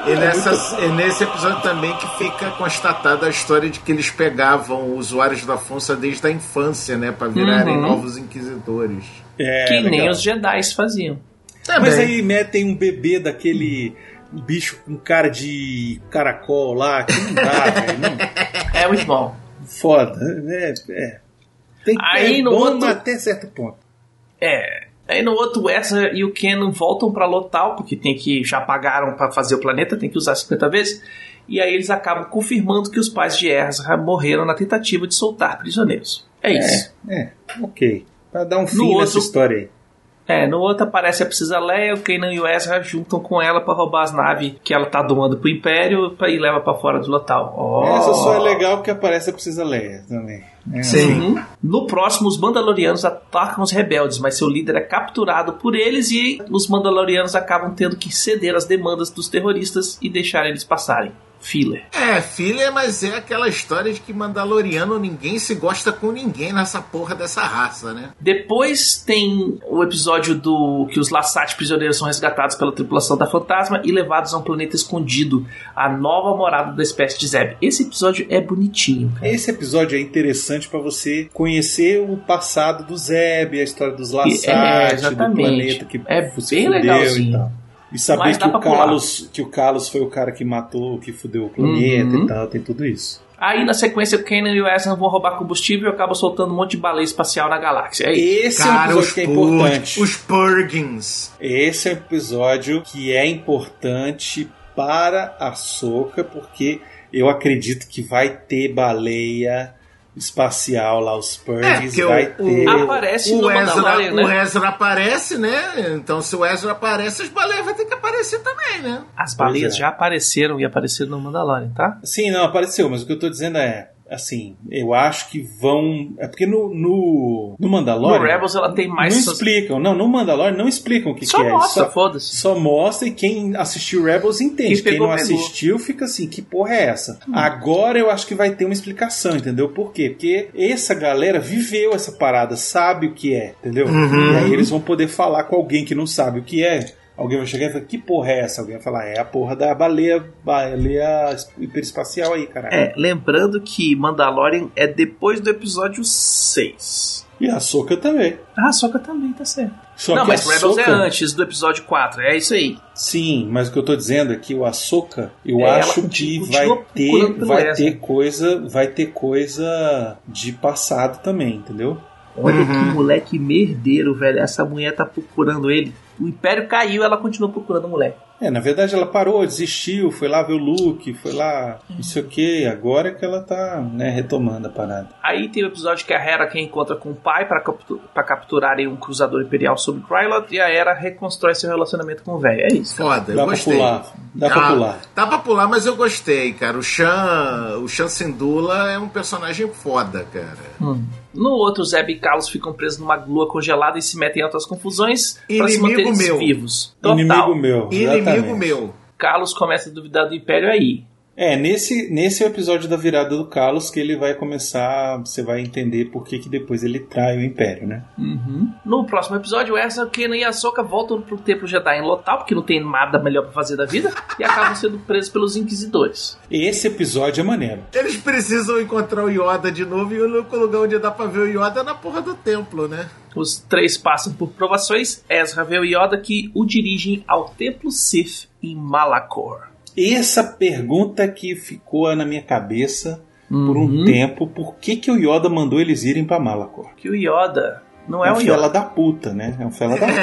E, nessa, e nesse episódio também que fica constatada a história de que eles pegavam usuários da Força desde a infância, né? Pra virarem Uhum. novos inquisidores. É, que nem legal. os Jedi faziam. Também. Mas aí metem um bebê daquele bicho com cara de caracol lá, que não dá, velho. não- É muito bom. Foda. É, é. Tem, Aí é no bom outro- até certo ponto. É. Aí no outro, o Ezra e o Kenan voltam pra Lotal, porque tem que já pagaram pra fazer o planeta, tem que usar 50 vezes. E aí eles acabam confirmando que os pais de Ezra morreram na tentativa de soltar prisioneiros. É isso. É, ok. Pra dar um fim No nessa outro- história aí. É, no outro aparece a Precisa Leia, o Kenan e o Ezra juntam com ela pra roubar as naves que ela tá doando pro Império pra ir leva pra fora do Lotal. Ó. Essa só é legal porque aparece a Precisa Leia também. É, Sim. No próximo, os Mandalorianos atacam os rebeldes, mas seu líder é capturado por eles e os Mandalorianos acabam tendo que ceder às demandas dos terroristas e deixar eles passarem. Filler. É, filha, mas é aquela história de que Mandaloriano ninguém se gosta com ninguém nessa porra dessa raça, né? Depois tem o episódio do que os Lassat prisioneiros são resgatados pela tripulação da Fantasma e levados a um planeta escondido, a nova morada da espécie de Zeb. Esse episódio é bonitinho. cara. Esse episódio é interessante pra você conhecer o passado do Zeb, a história dos Lassat, É, do exatamente. planeta que É se bem legalzinho. E saber que o, pular. Carlos, que o Carlos foi o cara que matou, que fudeu o planeta Uhum. e tal, tem tudo isso. Aí na sequência o Kanan e o Ezra vão roubar combustível e acabam soltando um monte de baleia espacial na galáxia. É. Esse é um Cara, episódio os, que é importante. os Purgings. Esse é um episódio que é importante para a Soca, porque eu acredito que vai ter baleia espacial lá, os É, Purges, porque vai o, ter. o, Aparece o no Ezra, Mandalorian, né? o Ezra aparece, né? Então se o Ezra aparece, as baleias vão ter que aparecer também, né? As baleias é. já apareceram e apareceram no Mandalorian, tá? Sim, não, apareceu, mas o que eu tô dizendo é. Assim, eu acho que vão. É porque no, no, no Mandalorian. No Rebels ela tem mais. Não explicam, não, no Mandalorian não explicam o que, Só que é. mostra, Só, foda-se. só mostra e quem assistiu Rebels entende. Quem Quem, não pegou. assistiu fica assim, que porra é essa? Agora eu acho que vai ter uma explicação, entendeu? Por quê? Porque essa galera viveu essa parada, sabe o que é, entendeu? E aí eles vão poder falar com alguém que não sabe o que é. Alguém vai chegar e falar, que porra é essa? Alguém vai falar, é a porra da baleia, baleia hiperespacial aí, caralho. É, lembrando que Mandalorian é depois do episódio 6. E a Soca também. Ah, a Soca também, tá certo. Só não, que mas Rebels é Ahsoka- antes do episódio 4, é isso aí. Sim, mas o que eu tô dizendo é que o Ahsoka, eu É, acho que vai ter, vai ter coisa, vai ter coisa de passado também, entendeu? Olha que moleque merdeiro, velho. Essa mulher tá procurando ele. O Império caiu, ela continua procurando o moleque. É, na verdade ela parou, desistiu, foi lá ver o Luke, foi lá, não sei o que, agora é que ela tá, né, retomando a parada. Aí tem o episódio que a Hera que encontra com o pai para captu pra capturarem um cruzador imperial sobre Krylot e a Hera reconstrói seu relacionamento com o velho. É isso. Foda, eu Dá pra gostei. pular, dá pra Ah, pular. Dá pra pular, mas eu gostei, cara. O Shan, o Shan Sindula é um personagem foda, cara. No outro, Zeb e Carlos ficam presos numa lua congelada e se metem em altas confusões para se Inimigo manterem meu. vivos. Total. Inimigo meu. Inimigo exatamente. meu. Carlos começa a duvidar do Império aí. É, nesse, nesse é episódio da virada do Carlos que ele vai começar, você vai entender por que, que depois ele trai o Império, né? No próximo episódio, Ezra, Kenan e Ahsoka voltam pro Templo Jedi em Lotal, porque não tem nada melhor pra fazer da vida, e acabam sendo presos pelos Inquisidores. Esse episódio é maneiro. Eles precisam encontrar o Yoda de novo e o único lugar onde dá pra ver o Yoda é na porra do templo, né? Os três passam por provações. Ezra vê o Yoda que o dirigem ao Templo Sith em Malachor. Essa pergunta que ficou na minha cabeça por um Uhum. tempo, por que, que o Yoda mandou eles irem pra Malacor? Que o Yoda não é É o um Yoda. fela da puta, né? É um fela da puta.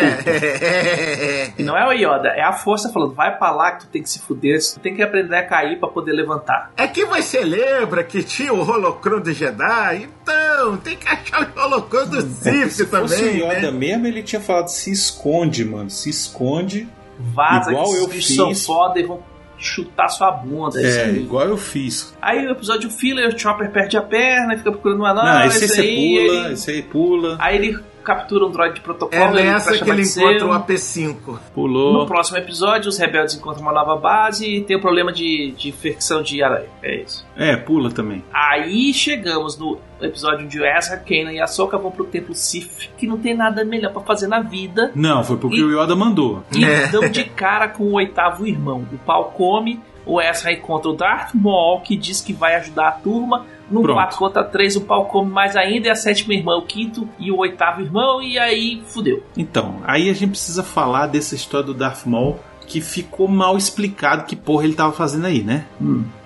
Não é o Yoda, é a força falando, vai pra lá que tu tem que se fuder, tu tem que aprender a cair pra poder levantar. É que você lembra que tinha o holocron do Jedi? Então, tem que achar o holocron do É que se Sith fosse também, o Yoda né? mesmo, ele tinha falado se esconde, mano. Se esconde. Vaza Igual que eu bichos são fiz. foda e vão chutar sua bunda. É, igual eu fiz. Aí o episódio filler, o Chopper perde a perna fica procurando uma Não, nave. esse aí você pula, esse aí pula. Aí ele captura um droid de protocolo. É ele nessa que ele encontra o AP5. Pulou. No próximo episódio, os rebeldes encontram uma nova base e tem o problema de, de infecção de aranha. É isso. É, pula também. Aí chegamos no episódio onde Ezra, Kanan e Ahsoka vão pro templo Sith, que não tem nada melhor pra fazer na vida. Não, foi porque E- o Yoda mandou. E É. dão de cara com o oitavo irmão. O pau come, o Ezra encontra o Darth Maul, que diz que vai ajudar a turma. No Pronto. 4 contra 3, o pau come mais ainda, e a sétima irmã, o quinto e o oitavo irmão, e aí fudeu. Então, aí a gente precisa falar dessa história do Darth Maul que ficou mal explicado que porra ele tava fazendo aí, né?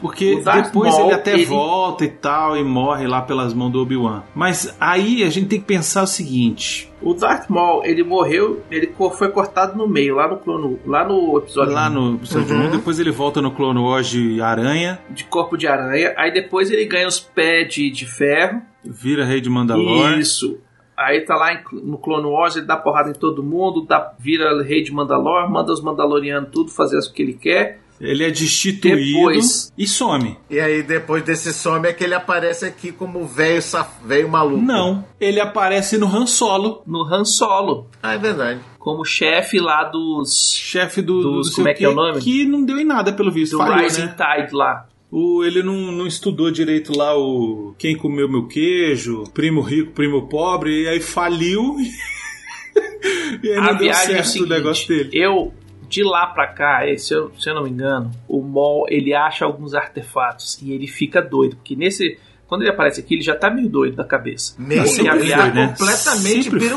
Porque O Darth depois Maul, ele até ele- volta e tal e morre lá pelas mãos do Obi-Wan. Mas aí a gente tem que pensar o seguinte: O Darth Maul, ele morreu, ele foi cortado no meio, lá no clono, lá no episódio lá um, no episódio Uhum. 1, depois ele volta no Clone Wars de Aranha, de corpo de aranha, aí depois ele ganha os pés de, de ferro. vira rei de Mandalore. Isso. Aí tá lá no Clone Wars, ele dá porrada em todo mundo, dá, vira rei de Mandalor, manda os Mandalorianos tudo fazer o que ele quer. Ele é destituído Depois- e some. E aí, depois desse some, é que ele aparece aqui como velho saf... velho maluco. Não, ele aparece no Han Solo, No Han Solo, Ah, é verdade. como chefe lá dos. chefe do, do Dos- sei como é que é o nome? que não deu em nada pelo visto. Do falhou, Rising né? Tide lá. O, ele não, não estudou direito lá o quem comeu meu queijo, primo rico, primo pobre, e aí faliu e aí A não deu viagem é o certo o seguinte, negócio dele. eu de lá pra cá, eh, se eu, se eu não me engano, o Maul ele acha alguns artefatos e ele fica doido, porque nesse quando ele aparece aqui, ele já tá meio doido da cabeça. Meio Porque sempre a foi, viagem- né? completamente Sempre foi.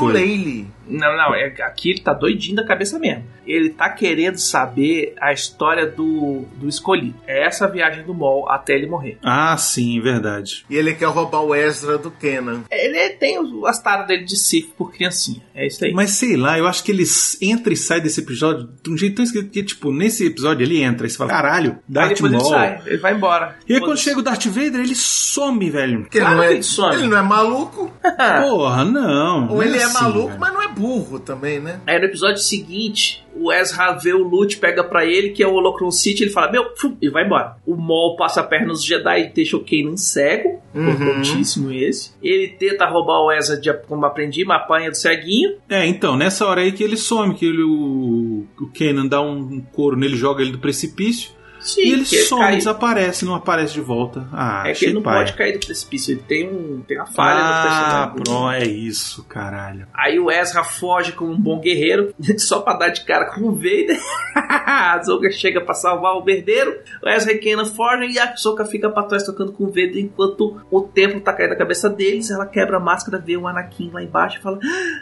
Não, não, é, aqui ele tá doidinho da cabeça mesmo. Ele tá querendo saber a história do, do escolhido. É essa a viagem do Maul até ele morrer. Ah, sim, verdade. E ele quer roubar o Ezra do Kenan. Ele tem as taras dele de Sith por criancinha. É isso aí. Mas sei lá, eu acho que ele entra e sai desse episódio de um jeito tão esquisito que, tipo, nesse episódio ele entra e você fala, caralho, Aí Darth depois ele Maul. sai, ele vai embora. E aí quando chega o Darth Vader, ele some, velho. Porque Claro ele, não que é, ele some. ele não é maluco, Porra, não. ou não ele é assim, maluco, velho. mas não é burro também, né? Aí no episódio seguinte, o Ezra vê o Lute, pega pra ele, que é o Holocron City, ele fala, meu, fum, e vai embora. O Maul passa a perna nos Jedi e deixa o Kanan cego, Uhum. importantíssimo esse. Ele tenta roubar o Ezra de, como aprendi, mas apanha do ceguinho. É, então, nessa hora aí que ele some, que ele, o, o Kanan dá um couro nele, joga ele do precipício, Sim, e ele some, cai- desaparece, não aparece de volta. Ah, É que ele não paia. pode cair do precipício, ele tem, um, tem uma falha no Ah, personagem. pronto, é isso, caralho. Aí o Ezra foge como um bom guerreiro, só pra dar de cara com o Vader. a Zoka chega pra salvar o herdeiro. O Ezra e Kenan fogem e a Zoka fica pra trás tocando com o Vader enquanto o templo tá caindo na cabeça deles. Ela quebra a máscara, vê o Anakin lá embaixo e fala: "Ah!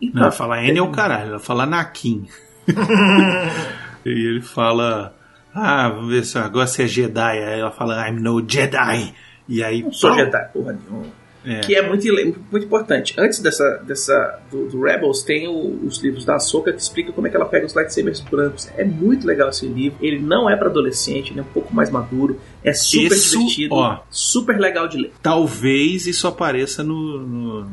E Não, ela fala N é o caralho, ela fala Nakin. e ele fala, ah, vamos ver se agora você é Jedi. Aí ela fala, I'm no Jedi. E aí, Não sou. Jedi, porra nenhuma. É. Que é muito, muito importante. Antes dessa, dessa do, do Rebels, tem o- os livros da Ahsoka que explicam como é que ela pega os lightsabers brancos. É muito legal esse livro. Ele não é pra adolescente, ele é um pouco mais maduro. É super Isso, divertido. ó. Super legal de ler. Talvez isso apareça no, no-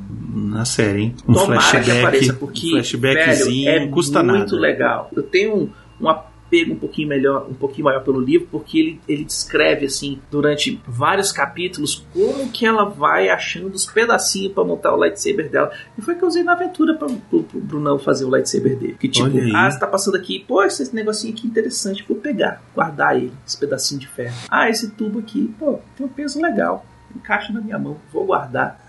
na série, hein? Um Tomara que flashback, apareça, porque um flashbackzinho, velho, é custa muito nada. legal. Eu tenho um, um apego um pouquinho melhor, um pouquinho maior pelo livro, porque ele, ele descreve assim durante vários capítulos como que ela vai achando os pedacinhos pra montar o lightsaber dela. E foi que eu usei na aventura pro, pro Brunão fazer o lightsaber dele. Que tipo, ah, você tá passando aqui, pô, esse negocinho aqui interessante, vou pegar, guardar ele, esse pedacinho de ferro. Ah, esse tubo aqui, pô, tem um peso legal. Encaixa na minha mão, vou guardar.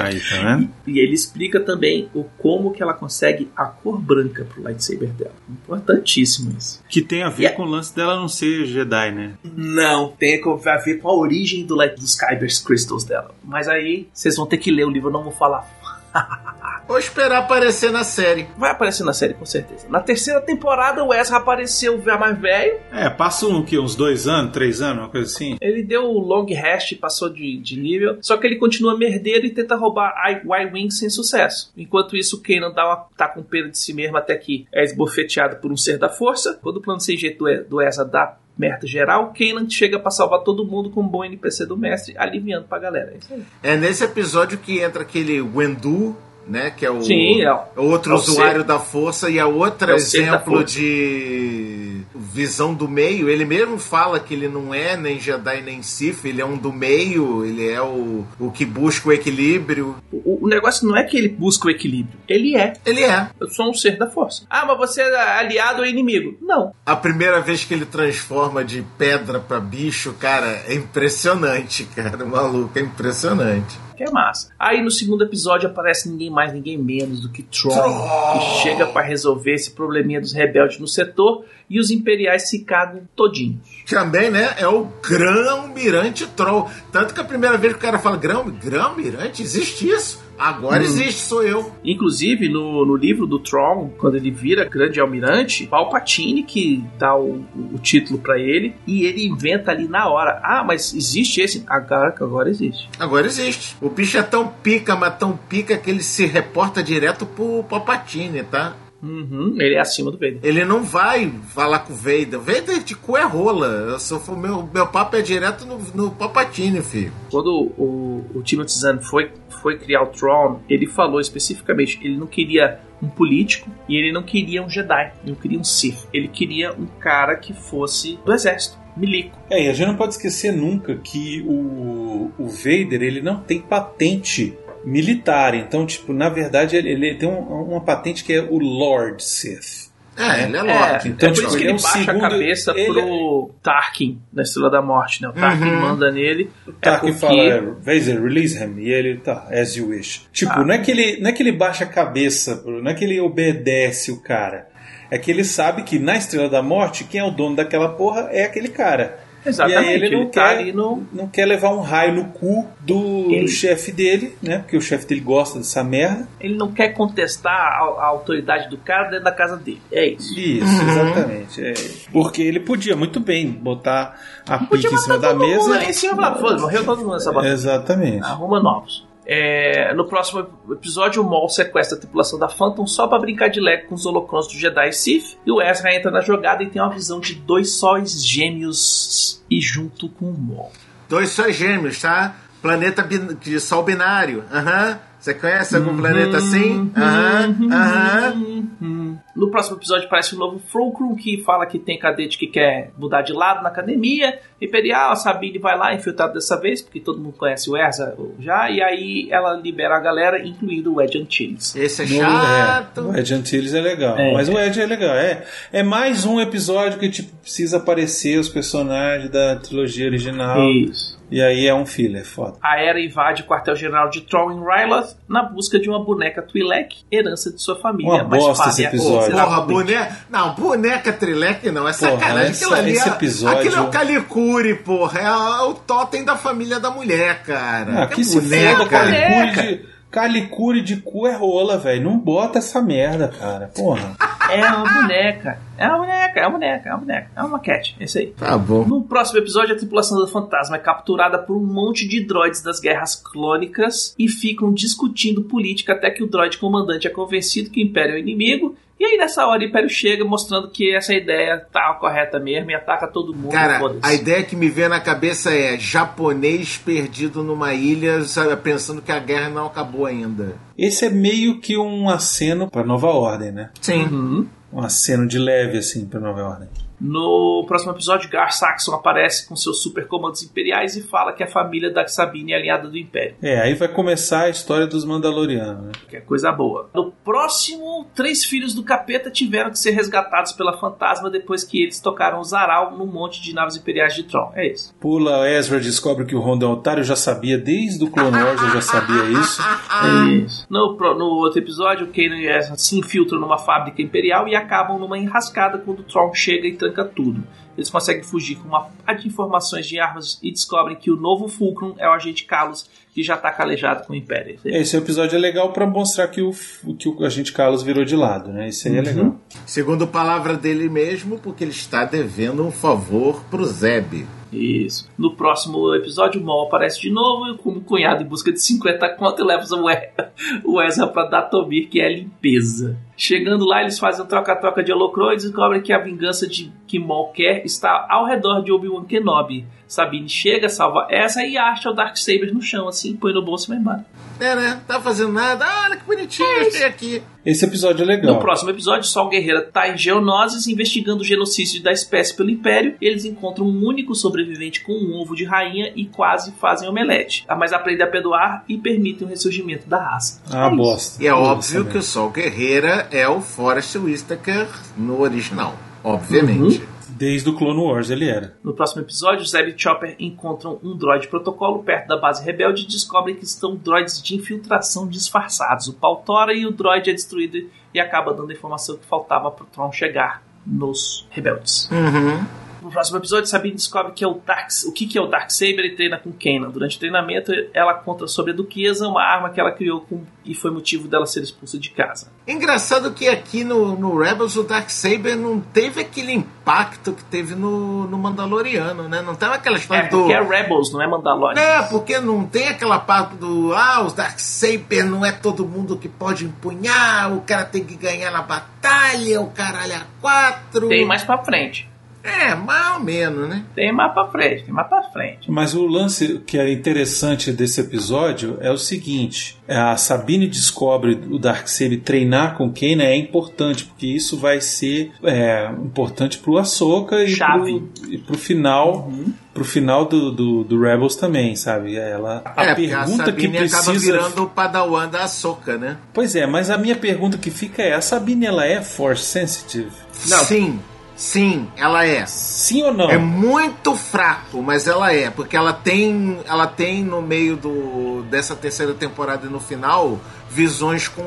Aí, tá vendo? E ele explica também o como que ela consegue a cor branca pro lightsaber dela. Importantíssimo isso. Que tem a ver Yeah. com o lance dela não ser Jedi, né? Não, tem a ver com a origem do light, dos Kyber Crystals dela. Mas aí vocês vão ter que ler o livro, eu não vou falar. Ou esperar aparecer na série. Vai aparecer na série com certeza. Na terceira temporada o Ezra apareceu já mais velho. É, passa um, o quê? uns dois anos, três anos, uma coisa assim? Ele deu o long rest, passou de, de nível. Só que ele continua merdeiro e tenta roubar a Y-Wing sem sucesso. Enquanto isso, o Kanan dá uma, tá com pena de si mesmo até que é esbofeteado por um ser da força. Quando o plano sem jeito do, do Ezra dá merda geral, Kanan chega pra salvar todo mundo com um bom NPC do mestre, aliviando pra galera. É. É nesse episódio que entra aquele Wendu, né? Que é o Sim, é. outro É o usuário ser- da força e É o ser da exemplo de visão do meio. Ele mesmo fala que ele não é nem Jedi nem Sith, ele é um do meio, ele é o, o que busca o equilíbrio. O, o negócio não é que ele busca o equilíbrio. Ele é. Ele é. Eu sou um ser da força. Ah, mas você é aliado ou inimigo? Não. A primeira vez que ele transforma de pedra pra bicho, cara, é impressionante, cara. O maluco é impressionante. Que é massa. Aí no segundo episódio aparece ninguém mais, ninguém menos do que Tron, Tron! que chega pra resolver esse probleminha dos rebeldes no setor e os imperiais se cagam todinho. Também, né? É o Grão-Mirante Troll. Tanto que a primeira vez que o cara fala Grão- Grão-Mirante, existe isso? Agora Hum. existe, sou eu. Inclusive, no, no livro do Tron, quando ele vira grande almirante, Palpatine que dá o, o título pra ele, e ele inventa ali na hora. Ah, mas existe esse? Agora, agora existe. Agora existe. O bicho é tão pica, mas tão pica que ele se reporta direto pro Palpatine, tá? Uhum, ele é acima do Vader. Ele não vai falar com o Vader. Vader de cu é rola. Eu sou, meu, meu papo é direto no, no Palpatine, filho. Quando o, o Timothy Zahn foi, foi criar o Tron, ele falou especificamente ele não queria um político e ele não queria um Jedi, ele não queria um Sith. Ele queria um cara que fosse do exército, milico. É, e a gente não pode esquecer nunca que o, o Vader ele não tem patente militar. Então, tipo, na verdade, ele, ele tem um- uma patente que é o Lord Sith. É, ele é É, Lorde. Então, é por tipo, isso que ele ele é o baixa segundo- a cabeça ele- pro Tarkin na Estrela da Morte, né? O Tarkin Uhum. manda nele. Tá, é que porque... fala, é, Vader, release him. E ele, tá, as you wish. Tipo, Ah. não, é que ele, não é que ele baixa a cabeça, não é que ele obedece o cara. É que ele sabe que na Estrela da Morte, quem é o dono daquela porra é aquele cara. Exatamente, E aí ele não tá quer- ali no... Não quer levar um raio no cu do, do chefe dele, né? Porque o chefe dele gosta dessa merda. Ele não quer contestar a, a autoridade do cara dentro da casa dele. É isso. Isso, exatamente. é. Porque ele podia muito bem botar a pica em cima da mesa. ali em cima e falar, foda-se, morreu todo mundo nessa batalha. Exatamente. Arruma novos. É, no próximo episódio, o Maul sequestra a tripulação da Phantom só pra brincar de lego com os holocrons do Jedi e Sith. E o Ezra entra na jogada e tem uma visão de dois sóis gêmeos e junto com o Maul. Dois sóis gêmeos, tá? Planeta de sol binário. Aham. Você conhece algum planeta assim? Aham, aham. Uhum. No próximo episódio aparece o novo Fulcrum que fala que tem cadete que quer mudar de lado na academia imperial. A Sabine vai lá, infiltrada dessa vez, porque todo mundo conhece o Erza já. E aí ela libera a galera, incluindo o Ed Antilles. Esse é chato. é, o Ed Antilles é legal. É. Mas o Ed é legal. É, é mais um episódio que tipo, precisa aparecer os personagens da trilogia original. Isso. E aí é um filler, foda. A Era invade o quartel-general de Tron em Ryloth na busca de uma boneca Twi'lek, herança de sua família. Uma mas bosta esse episódio. Porra, boneca. Não, boneca Trilec não, é Porra, sacanagem. essa- aquilo ali esse é, episódio- Aquilo é o Calicure, porra. É o totem da família da mulher, cara. Ah, que se boneca. foda, Calicure de, Calicure de cu é rola, velho. Não bota essa merda, cara. Porra. É uma boneca. É uma boneca, é uma boneca, é uma boneca. É uma maquete. É isso aí. Tá bom. No próximo episódio, a tripulação do fantasma é capturada por um monte de droids das guerras clônicas e ficam discutindo política até que o droid comandante é convencido que o Império é o inimigo. E aí, nessa hora, o Império chega mostrando que essa ideia tá correta mesmo e ataca todo mundo. Cara, a ideia que me vem na cabeça é japonês perdido numa ilha, sabe, pensando que a guerra não acabou ainda. Esse é meio que um aceno pra Nova Ordem, né? Sim. Uhum. Um aceno de leve, assim, pra Nova Ordem. No próximo episódio, Gar Saxon aparece com seus supercomandos imperiais e fala que a família da Sabine é aliada do Império. É, aí vai começar a história dos Mandalorianos, né? Que é coisa boa. No próximo, três filhos do capeta tiveram que ser resgatados pela fantasma depois que eles tocaram o Zaral num monte de naves imperiais de Tron. É isso. Pula, Ezra descobre que o Rondo é otário, eu já sabia, desde o Clone Wars eu já sabia isso. É isso. No, pro- no outro episódio, o Kanan e Ezra se infiltram numa fábrica imperial e acabam numa enrascada quando o Tron chega e tranca tudo. Eles conseguem fugir com uma pá de informações de armas e descobrem que o novo Fulcrum é o agente Carlos, que já tá calejado com o Império. Esse episódio é legal pra mostrar que o, que o agente Carlos virou de lado, né? Isso aí é legal. Segundo palavra dele mesmo, porque ele está devendo um favor pro Zeb. Isso. No próximo episódio, o Maul aparece de novo como cunhado em busca de 50 conto e leva o E- o Ezra pra Datomir, que é a limpeza. Chegando lá, eles fazem troca-troca de holocroides e descobrem que a vingança de que Maul quer está ao redor de Obi-Wan Kenobi. Sabine chega, salva essa e acha o Darksaber no chão, assim, põe no bolso e vai embora. É, né? Tá fazendo nada. Ah, olha que bonitinho, achei aqui. Esse episódio é legal. No próximo episódio, Sol Guerreira tá em Geonosis investigando o genocídio da espécie pelo Império. Eles encontram um único sobrevivente com um ovo de rainha e quase fazem omelete. Mas aprendem a perdoar e permitem o ressurgimento da raça. Ah, bosta. E é Nossa, óbvio né? que o Sol Guerreira é o Forrest Whitaker no original. Obviamente. Desde o Clone Wars ele era. No próximo episódio, Zeb e Chopper encontram um droid protocolo perto da base rebelde e descobrem que estão droids de infiltração disfarçados. O pau tora e o droid é destruído e acaba dando a informação que faltava para o Tron chegar nos rebeldes. Uhum. No próximo episódio, Sabine descobre que é o, Dark, o que, que é o Darksaber e treina com Kanan. Durante o treinamento, ela conta sobre a Duquesa, uma arma que ela criou com, e foi motivo dela ser expulsa de casa. Engraçado que aqui no, no Rebels o Darksaber não teve aquele impacto que teve no, no Mandaloriano, né? Não teve aquela É história do. porque é Rebels, não é Mandalorian. É, porque não tem aquela parte do. Ah, os Darksaber não é todo mundo que pode empunhar, o cara tem que ganhar na batalha, o caralho a quatro. Tem mais pra frente. É, mais ou menos, né? Tem mais pra frente, tem mais pra frente. Mas o lance que é interessante desse episódio é o seguinte: a Sabine descobre o Darksaber treinar com Kanan é importante, porque isso vai ser é, importante pro Ahsoka e Chave. pro, e pro final. Pro final do, do, do Rebels também, sabe? Ela, a é, porque a pergunta que Sabine acaba precisa. virando o padawan da Ahsoka, né? Pois é, mas a minha pergunta que fica é: a Sabine ela é force sensitive? Sim, sim, ela é. Sim ou não? É muito fraco, mas ela é, porque ela tem, ela tem no meio do dessa terceira temporada e no final visões com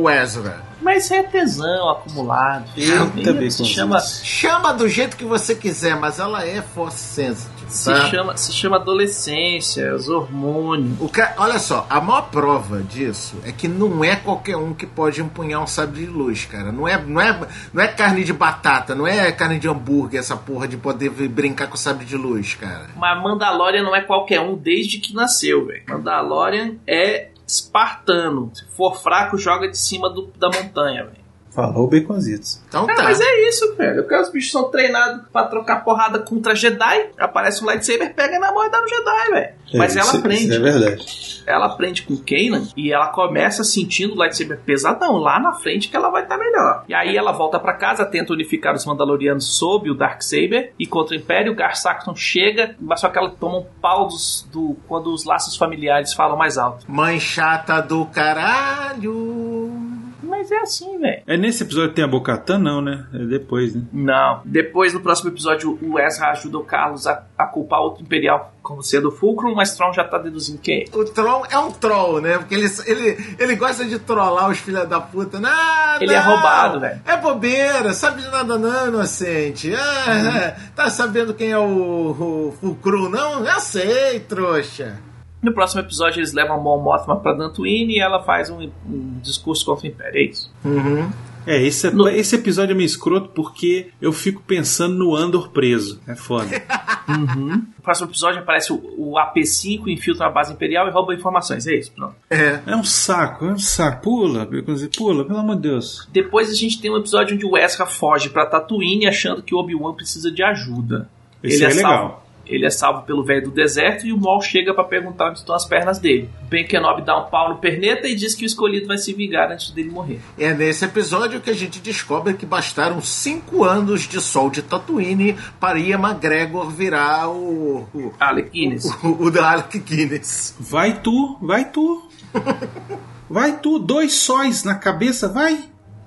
o Ezra. Mas é tesão acumulado. Eu também se com chama. Chama do jeito que você quiser, mas ela é force sensitive. Se, tá? chama, se chama adolescência, os hormônios. O ca... Olha só, a maior prova disso é que não é qualquer um que pode empunhar um sabre de luz, cara. Não é, não é, não é carne de batata, não é carne de hambúrguer essa porra de poder brincar com sabre de luz, cara. Mas Mandalorian não é qualquer um desde que nasceu, velho. Mandalorian é espartano. Se for fraco, joga de cima do- da montanha, velho. Falou Baconzitos. Então É, tá. mas é isso, velho. Porque os bichos são treinados pra trocar porrada contra Jedi. Aparece um lightsaber, pega na mão e dá no Jedi, velho. Mas É, ela isso- aprende. Isso é verdade. Ela aprende com Kanan e ela começa sentindo o lightsaber pesadão. Lá na frente que ela vai estar melhor. E aí ela volta pra casa, tenta unificar os Mandalorianos sob o Darksaber e contra o Império. O Gar Saxon chega, mas só que ela toma um pau dos- do, quando os laços familiares falam mais alto. Mãe chata do caralho. Mas é assim, velho. É nesse episódio que tem a Bocatan, não, né? É depois, né? Não. Depois, no próximo episódio, o Ezra ajuda o Carlos a, a culpar outro Imperial como sendo o Fulcrum, mas Tron já tá deduzindo quem é. O Troll é um troll, né? Porque ele, ele, ele gosta de trollar os filhos da puta. Não, Ele é não, roubado, velho. É bobeira, sabe de nada não, inocente. Ah, Uhum. é, tá sabendo quem é o, o Fulcrum, não? Eu sei, trouxa. No próximo episódio, eles levam a Mon Mothma pra Dantooine e ela faz um, um discurso contra o Império. É isso. Uhum. É, esse, é- No- esse episódio é meio escroto porque eu fico pensando no Andor preso. É foda. No próximo episódio aparece o, o AP5, infiltra a base imperial e rouba informações. É isso, pronto. É. É um saco, é um saco. Pula, pula, pelo amor de Deus. Depois a gente tem um episódio onde o Ezra foge pra Tatooine achando que o Obi-Wan precisa de ajuda. Esse é legal. salvo. Ele é salvo pelo velho do deserto e o Maul chega pra perguntar onde estão as pernas dele. Ben Kenobi dá um pau no perneta e diz que o escolhido vai se vingar antes dele morrer. É nesse episódio que a gente descobre que bastaram cinco anos de sol de Tatooine para Ian McGregor virar o, o, Alec Guinness. o, o da Alec Guinness. Vai tu, vai tu. Vai tu, dois sóis na cabeça, vai.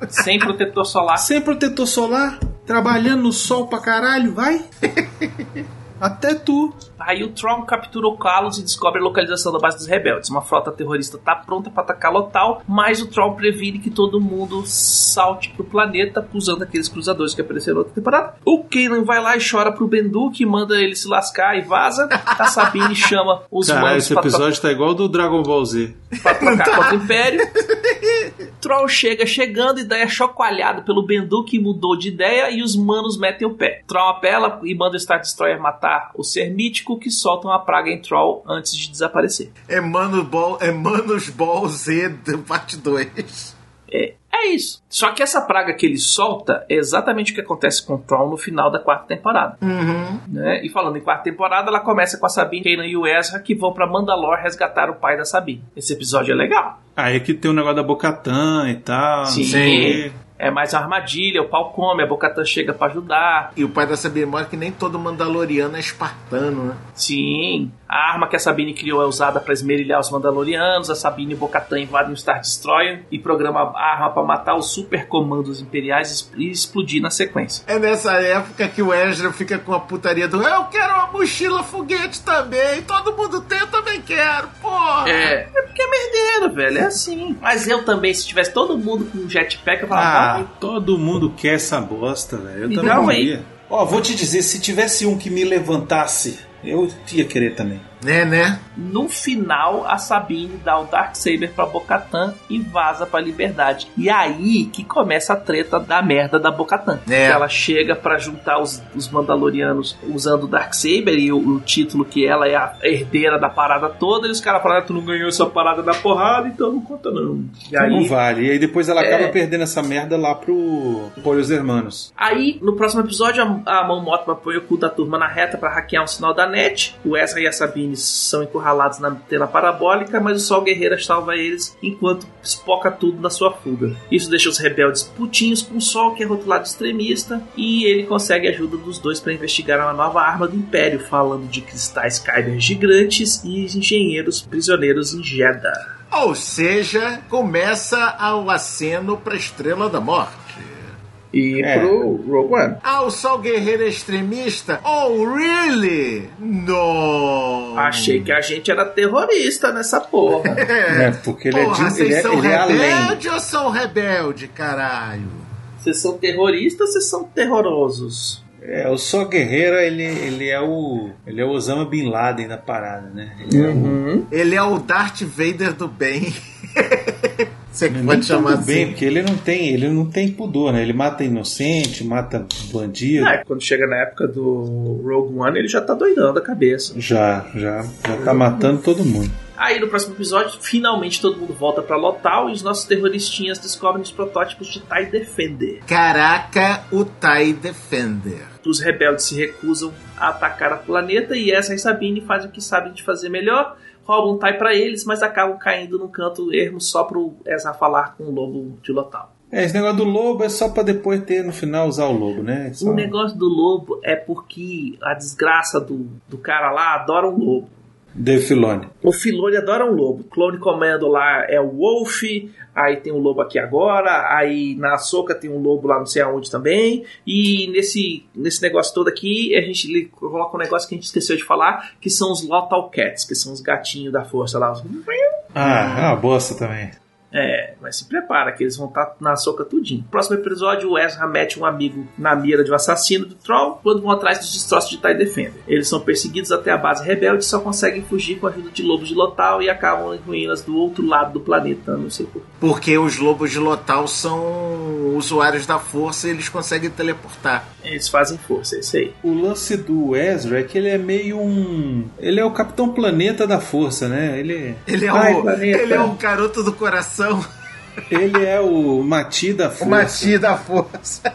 Sem protetor solar. Sem protetor solar, trabalhando no sol pra caralho, vai. Até tu. Aí o Tron captura o Carlos e descobre a localização da base dos rebeldes. Uma frota terrorista tá pronta para atacar Lotal, mas o Tron previne que todo mundo salte pro planeta usando aqueles cruzadores que apareceram na outra temporada. O Kanan vai lá e chora pro Bendu, que manda ele se lascar e vaza. A Sabine chama os Caralho, manos esse pra, episódio tá igual do Dragon Ball Z. pra trocar contra o Império. Troll chega chegando e daí é chacoalhado pelo Bendu que mudou de ideia e os manos metem o pé. Troll apela e manda o Star Destroyer matar o ser mítico que solta uma praga em Troll antes de desaparecer. É, Mano Ball, é Manos Ball Z parte 2. É, é isso. Só que essa praga que ele solta é exatamente o que acontece com o Troll no final da quarta temporada. Uhum. Né? E falando em quarta temporada, ela começa com a Sabine, Kanan e o Ezra que vão pra Mandalore resgatar o pai da Sabine. Esse episódio é legal. Aí aqui tem o negócio da Bocatã e tal. Sim. quê. É mais uma armadilha, o pau come, a Bocatan chega pra ajudar. E o pai da Sabine mostra que nem todo Mandaloriano é espartano, né? Sim, a arma que a Sabine criou é usada para esmerilhar os Mandalorianos. A Sabine e Bocatan invadem o Star Destroyer e programa a arma para matar os super comandos imperiais e explodir na sequência. É nessa época que o Ezra fica com a putaria do Eu quero uma mochila foguete também, todo mundo tem, eu também quero, porra! É, é porque é merdeiro, velho, é assim. Mas eu também, se tivesse todo mundo com um jetpack, eu falava, Ah, vai. todo mundo quer essa bosta, velho. Eu Me também aí. queria. Ó, vou te dizer, se tivesse um que me levantasse, eu ia querer também. Né, né? No final, a Sabine dá o Darksaber pra Bocatan e vaza pra liberdade. E aí que começa a treta da merda da Bocatan. É. Ela chega pra juntar os, os Mandalorianos usando o Darksaber e o, o título que ela é a herdeira da parada toda. E os caras falaram: "Ah, tu não ganhou essa parada da porrada, então não conta não. E Não aí, vale. E aí depois ela É. acaba perdendo essa merda lá pro Polhos Hermanos. Aí, no próximo episódio, a, a Mão Mothma põe o cu da turma na reta pra hackear um sinal da net. O Ezra e a Sabine são encurralados na antena parabólica, mas o Sol Guerreira salva eles enquanto espoca tudo na sua fuga. Isso deixa os rebeldes putinhos com o Sol, que é rotulado extremista, e ele consegue a ajuda dos dois para investigar uma nova arma do Império, falando de cristais Kyber gigantes e engenheiros prisioneiros em Jeddah. Ou seja, começa o aceno pra Estrela da Morte. E É. pro Rogue One. Ah, o Sol Guerreiro Extremista? Oh, really? No! Achei que a gente era terrorista nessa porra. É, porque ele Porra, é, de, vocês ele é, são ele é além. rebelde ou são rebelde, caralho? Vocês são terroristas ou vocês são terrorosos? É, o Só Guerreiro, ele, ele é o. Ele é o Osama Bin Laden da parada, né? Ele é o- Ele é o Darth Vader do bem. Você que Nem pode chamar tudo bem, assim. porque ele não tem, ele não tem pudor, né? Ele mata inocente, mata bandido. É, quando chega na época do Rogue One, ele já tá doidão da cabeça. Já, já, já tá matando todo mundo. Aí no próximo episódio, finalmente todo mundo volta pra Lotal e os nossos terroristinhas descobrem os protótipos de TIE Defender. Caraca, o TIE Defender. Os rebeldes se recusam a atacar o planeta e essa e Sabine fazem o que sabem de fazer melhor, roubam um TIE pra eles, mas acabam caindo num canto ermo só pro Ezra falar com o lobo de Lotal. É, esse negócio do lobo é só pra depois ter no final usar o lobo, né? Só- O negócio do lobo é porque a desgraça do, do cara lá adora um lobo. Dave Filoni. O Filoni adora um lobo. Clone Commando lá é o Wolf, aí tem o lobo aqui agora, aí na Soca tem um lobo lá não sei aonde também. E nesse, nesse negócio todo aqui, a gente coloca um negócio que a gente esqueceu de falar, que são os Lotal Cats, que são os gatinhos da força lá. Os... Ah, é uma bosta também. É, mas se prepara que eles vão estar na soca tudinho. Próximo episódio, o Ezra mete um amigo na mira de um assassino do Troll quando vão atrás dos destroços de TIE Defender. Eles são perseguidos até a base rebelde e só conseguem fugir com a ajuda de lobos de Lotal e acabam em ruínas do outro lado do planeta, não sei por Porque os lobos de Lotal são usuários da força e eles conseguem teleportar. Eles fazem força, é isso aí. O lance do Ezra é que ele é meio um. Ele é o Capitão Planeta da Força, né? Ele, Ele é, Ai, o, ele é o garoto do coração. Ele é o Mati da O Força. Mati da força.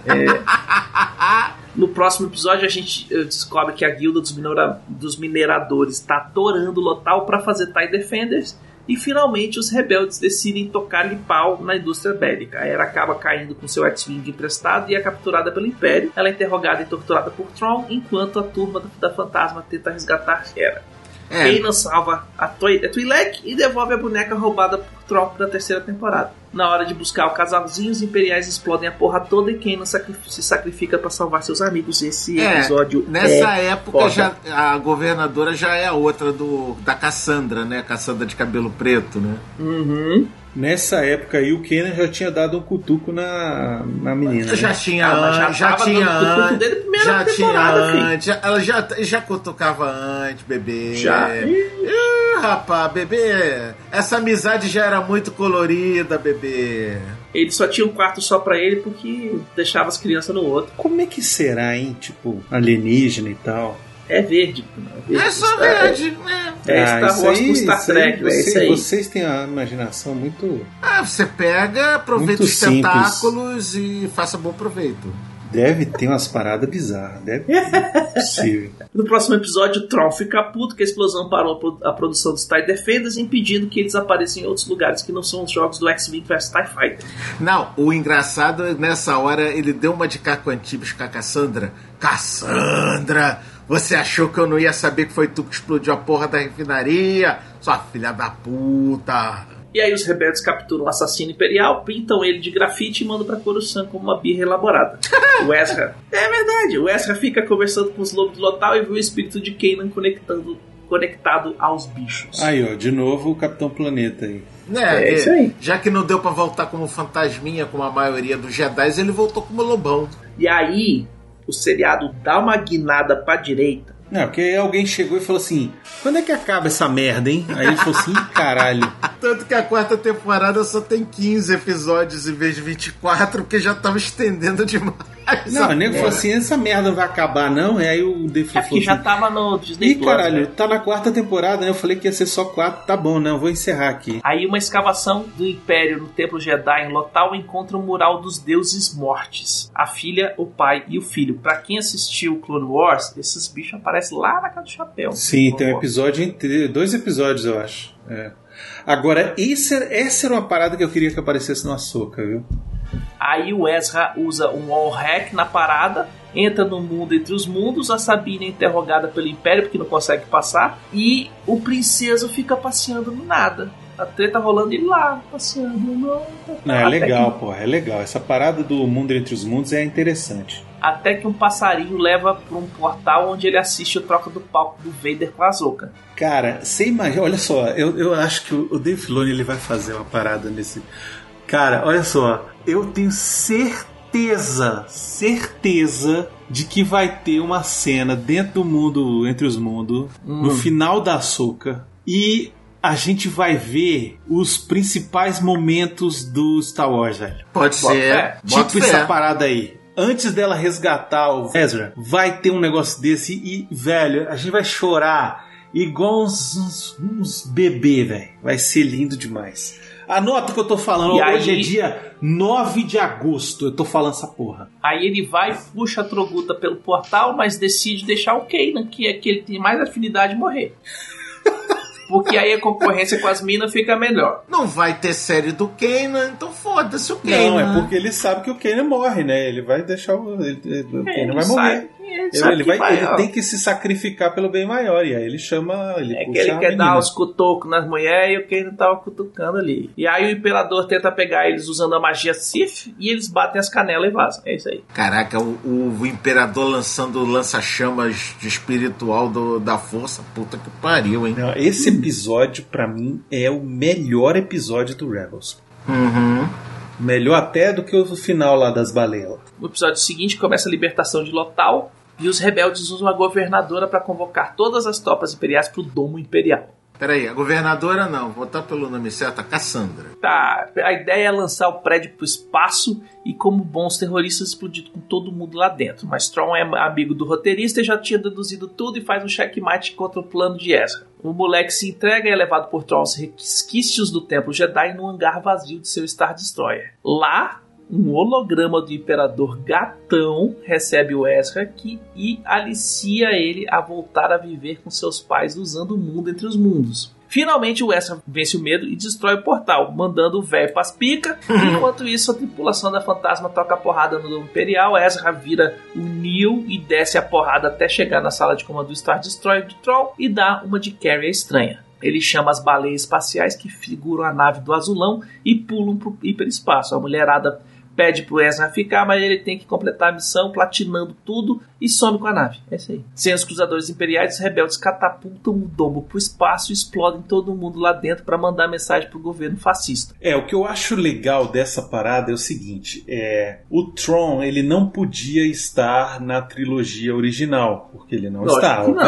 No próximo episódio, a gente descobre que a guilda dos, minera- dos mineradores está atorando o Lotal para fazer TIE Defenders. E finalmente os rebeldes decidem tocar-lhe pau na indústria bélica. A Era acaba caindo com seu X-Wing emprestado e é capturada pelo Império. Ela é interrogada e torturada por Tron, enquanto a turma da fantasma tenta resgatar Hera. É, Kanan salva a Twi- a Twi'lek e devolve a boneca roubada por Tron na terceira temporada. Na hora de buscar o casalzinho, os imperiais explodem a porra toda e Kanan sacrif- se sacrifica para salvar seus amigos. Esse É, episódio nessa é época foda. já a governadora já é a outra do da Cassandra, né? Cassandra de cabelo preto, né? Uhum. Nessa época aí, o Kenan já tinha dado um cutuco na, na menina. né? Já tinha Ah, mas já já, tava tinha dando cutuco a primeira já tinha filho. antes, já- ela já, já cutucava antes, bebê. Já. Ih, rapaz, bebê, essa amizade já era muito colorida, bebê. Ele só tinha um quarto só pra ele porque deixava as crianças no outro. Como é que será, hein? Tipo, alienígena e tal. É verde. É, verde É só Star- verde, né? É Ah, Star isso Wars aí- com Star aí Trek, é vocês, isso aí. Vocês têm a imaginação muito. Ah, você pega, aproveita os tentáculos e faça bom proveito. Deve ter umas paradas bizarras. Deve ter. possível. No próximo episódio, o Tron fica puto que a explosão parou a pro- a produção dos TIE Defenders, impedindo que eles apareçam em outros lugares que não são os jogos do X-Wing vs TIE Fighter. Não, o engraçado é nessa hora ele deu uma de Caco Antibes com a Cassandra. Cassandra, você achou que eu não ia saber que foi tu que explodiu a porra da refinaria? Sua filha da puta. E aí os rebeldes capturam o assassino imperial, pintam ele de grafite e mandam pra Coruscant como uma birra elaborada. O Ezra... É verdade, o Ezra fica conversando com os lobos do Lotal e vê o espírito de Kanan conectando, conectado aos bichos. Aí, ó, de novo o Capitão Planeta aí. Né, É isso aí. Já que não deu pra voltar como fantasminha, como a maioria dos Jedi, ele voltou como lobão. E aí o seriado dá uma guinada pra direita Não, porque alguém chegou e falou assim: quando é que acaba essa merda, hein? Aí ele falou assim: "Ih, caralho. Tanto que a quarta temporada só tem 15 episódios em vez de 24, porque já tava estendendo demais. Não, o nego falou assim: essa merda não vai acabar, não. E aí o Dave É falou já assim: tava no Disney Ih, Plus, caralho, né? tá na quarta temporada, né? Eu falei que ia ser só quatro. Tá bom, não, vou encerrar aqui. Aí uma escavação do Império no Templo Jedi em Lotal encontra um mural dos deuses mortes. A filha, o pai e o filho. Pra quem assistiu Clone Wars, esses bichos aparecem lá na casa do chapéu. Sim, tem um episódio inteiro, dois episódios, eu acho. É. Agora, era- essa era uma parada que eu queria que aparecesse no Açúcar, viu? Aí o Ezra usa um wall hack na parada, entra no mundo entre os mundos, a Sabine é interrogada pelo Império porque não consegue passar, e o princeso fica passeando no nada. A treta rolando e ele lá, passeando. Não, Não, é legal, que- porra, é legal. Essa parada do mundo entre os mundos é interessante. até que um passarinho leva para um portal onde ele assiste o troca do palco do Vader com a Zoka. Cara, você imagina, olha só, eu, eu acho que o o Dave Filoni ele vai fazer uma parada nesse. Cara, olha só, eu tenho certeza, certeza de que vai ter uma cena dentro do mundo, entre os mundos, no final da açúcar, e a gente vai ver os principais momentos do Star Wars, velho. Pode Bota ser. Bota tipo fé. essa parada aí. Antes dela resgatar o Ezra, vai ter um negócio desse e, velho, a gente vai chorar igual uns, uns, uns bebê, velho. Vai ser lindo demais. Anota o que eu tô falando. E Hoje aí- é dia 9 de agosto. Eu tô falando essa porra. Aí ele vai, puxa a Troguta pelo portal, mas decide deixar o Kanan, que é que ele tem mais afinidade de morrer. Porque aí a concorrência com as minas fica melhor. Não vai ter série do Kanan, então foda-se o Não, Kanan. é porque ele sabe que o Kanan morre, né? Ele vai deixar o. Ele, o Kanan Ele vai morrer. Ele, ele que vai, ele tem que se sacrificar pelo bem maior. E aí ele chama. Ele É que ele a quer menina. dar uns cutucos nas mulheres e o Kanan tava cutucando ali. E aí o Imperador tenta pegar eles usando a magia Sith e eles batem as canelas e vazam. É isso aí. Caraca, o, o imperador lançando o lança-chamas de espiritual do- da força. Puta que pariu, hein? Não, esse episódio, pra mim, é o melhor episódio do Rebels. Uhum. Melhor até do que o final lá das baleias. No episódio seguinte começa a libertação de Lotal e os rebeldes usam a governadora para convocar todas as tropas imperiais para o Domo Imperial. Peraí, a governadora não, vou botar pelo nome certo, a Cassandra. Tá, a ideia é lançar o prédio pro espaço e, como bons terroristas, explodir com todo mundo lá dentro. Mas Tron é amigo do roteirista e já tinha deduzido tudo e faz um checkmate contra o plano de Ezra. O moleque se entrega e é levado por Tron aos resquícios do Templo Jedi no hangar vazio de seu Star Destroyer. Lá, um holograma do Imperador Gatão recebe o Ezra aqui e alicia ele a voltar a viver com seus pais usando o mundo entre os mundos. Finalmente o Ezra vence o medo e destrói o portal, mandando o velho pras pica. Enquanto isso, a tripulação da fantasma toca a porrada no Domo Imperial. Ezra vira o Neo e desce a porrada até chegar na sala de comando do Star Destroyer de Troll e dá uma de Carrie estranha. Ele chama as baleias espaciais que figuram a nave do azulão e pulam pro hiperespaço. A mulherada pede pro Ezra ficar, mas ele tem que completar a missão, platinando tudo e some com a nave. É isso aí. Sem os cruzadores imperiais, os rebeldes catapultam o domo pro espaço e explodem todo mundo lá dentro para mandar mensagem pro governo fascista. É, o que eu acho legal dessa parada é o seguinte: é, o Tron ele não podia estar na trilogia original, porque ele não Lógico está, que não.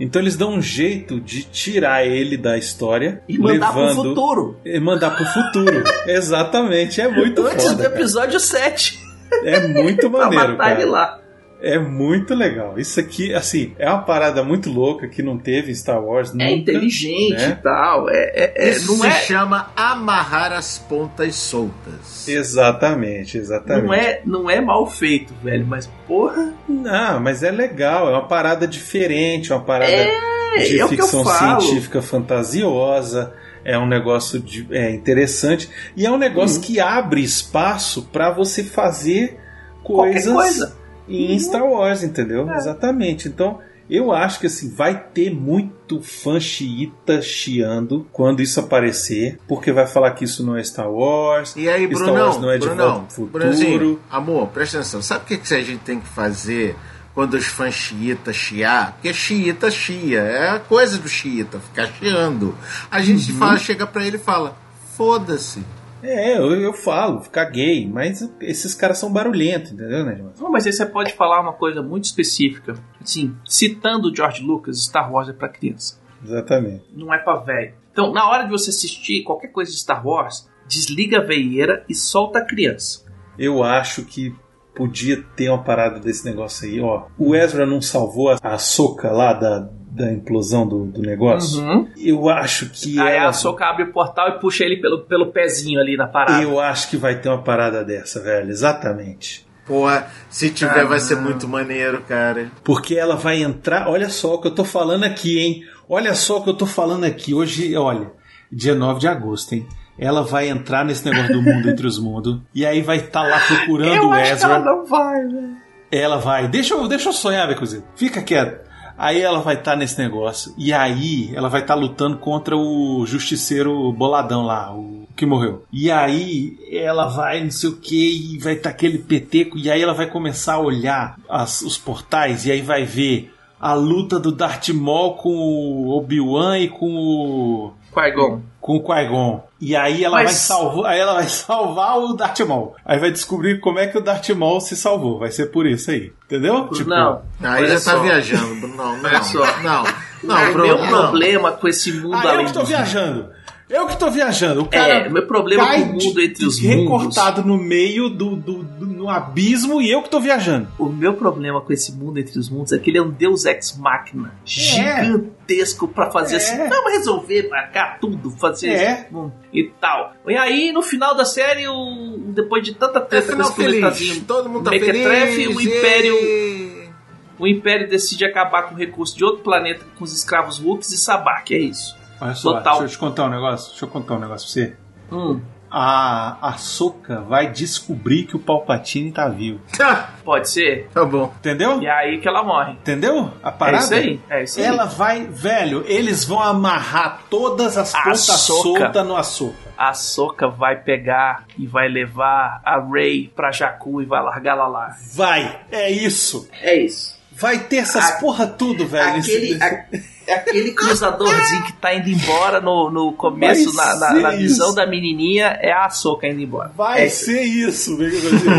Então eles dão um jeito de tirar ele da história E mandar pro levando futuro. e mandar pro futuro. Exatamente, é muito Antes foda, do cara. episódio 7. É muito pra maneiro, matar ele cara. lá. É muito legal. Isso aqui, assim, é uma parada muito louca que não teve em Star Wars nunca. É inteligente né? e tal. É, é- é- Isso não, se é, chama amarrar as pontas soltas. Exatamente, exatamente. não, é, não é mal feito, velho, mas porra. Não, mas é legal, é uma parada diferente, é uma parada de é o que eu ficção falo. científica fantasiosa, é um negócio de, é, interessante e é um negócio que abre espaço para você fazer Qualquer coisas coisa. Em Star Wars, entendeu? É. Exatamente. Então, eu acho que assim, vai ter muito fã xiita chiando quando isso aparecer, porque vai falar que isso não é Star Wars. E aí, Star Brunão, Wars não é de Brunão, volta pro futuro. Brunzinho, amor, presta atenção. Sabe o que, que a gente tem que fazer quando os fãs xiitas chiar? Porque xiita chia, é a coisa do xiita, ficar chiando. A gente Uhum. fala, chega pra ele e fala, foda-se. É, eu, eu falo, ficar gay, mas esses caras são barulhentos, entendeu, né, Não, mas aí você pode falar uma coisa muito específica. Assim, citando o George Lucas, Star Wars é pra criança. Exatamente. Não é pra velho. Então, na hora de você assistir qualquer coisa de Star Wars, desliga a veieira e solta a criança. Eu acho que podia ter uma parada desse negócio aí, ó. O Ezra não salvou a soca lá da, da implosão do, do negócio? Uhum. Eu acho que Aí ela- a Soca abre o portal e puxa ele pelo, pelo pezinho ali na parada. Eu acho que vai ter uma parada dessa, velho. Exatamente. Porra, se tiver Ah, vai ser muito maneiro, cara. Porque ela vai entrar. Olha só o que eu tô falando aqui, hein? Olha só o que eu tô falando aqui. Hoje, olha, dia 9 de agosto, hein? Ela vai entrar nesse negócio do mundo entre os mundos. E aí vai estar lá procurando eu o acho que Ezra. ela não vai, velho. Ela vai, deixa eu, deixa eu sonhar, Becozinho. Fica quieto. Aí ela vai estar nesse negócio. E aí ela vai estar lutando contra o justiceiro boladão lá, o que morreu. E aí ela vai, não sei o que, e vai estar aquele peteco. E aí ela vai começar a olhar as- os portais. E aí vai ver a luta do Darth Maul com o Obi-Wan e com o Qui-Gon. com o Qui-Gon. E aí ela Mas- vai salvar, aí ela vai salvar o Darth Maul. Aí vai descobrir como é que o Darth Maul se salvou. Vai ser por isso aí. Entendeu? Tipo, não. Aí já tá viajando. Bruno. Não, não. Olha só. Não, não, o Bruno, meu não. problema com esse mundo Ah, eu além que tô dos viajando. Eu que tô viajando. O cara É, meu problema cai com o mundo de- entre os recortado no meio do, do, do- no abismo e eu que tô viajando. O meu problema com esse mundo entre os mundos é que ele é um deus ex machina gigantesco pra fazer É. assim, vamos resolver, marcar tudo, fazer É. hum, e tal. E aí, no final da série, o, depois de tanta É treta desse feliz. planetazinho, Todo mundo tá feliz. o Império- o Império decide acabar com o recurso de outro planeta com os escravos Wooks e Sabak, é isso. Olha só, Total. deixa eu te contar um negócio. Deixa eu contar um negócio pra você. Hum, A Ahsoka vai descobrir que o Palpatine tá vivo. Tá, pode ser. tá bom. Entendeu? E é aí que ela morre. Entendeu? A É parada? isso aí, é isso aí. Ela vai, velho, eles vão amarrar todas as pontas soltas no Ahsoka. a Soka vai pegar e vai levar a Rey pra Jakku e vai largar ela lá. Vai, é isso. É isso. Vai ter essas A- porra tudo, velho. Aquele, nesse- a- é aquele cruzadorzinho que tá indo embora no, no começo, na, na- na visão isso. da menininha, é a Soka indo embora. Vai é, ser isso,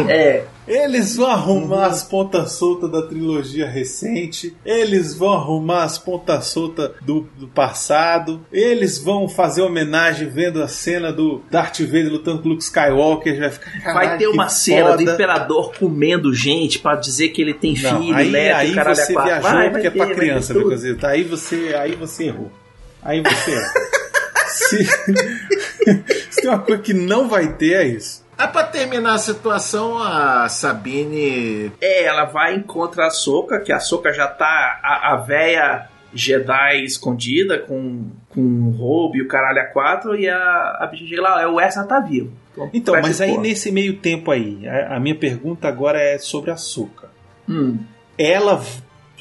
é, Eles vão arrumar as pontas soltas da trilogia recente. Eles vão arrumar as pontas soltas do, do passado. Eles vão fazer homenagem vendo a cena do Darth Vader lutando com Luke Skywalker. Vai, ficar, vai "Caralho, ter uma cena do foda." imperador comendo gente pra dizer que ele tem Não, filho, aí, neto, aí e caralho você quatro. viajou Vai, porque é pra criança. Becozito. Aí você, aí você errou. Aí você errou. Se, se tem uma coisa que não vai ter, é isso. É pra terminar a situação, a Sabine. É, ela vai e encontra a Soka, que a Soka já tá a, a véia Jedi escondida com, com o roubo e o caralho a quatro, e a, a bicha chega lá, é o Ezra tá vivo. Então, vai mas aí nesse meio tempo aí, a, a minha pergunta agora é sobre a Soka. Hum, Ela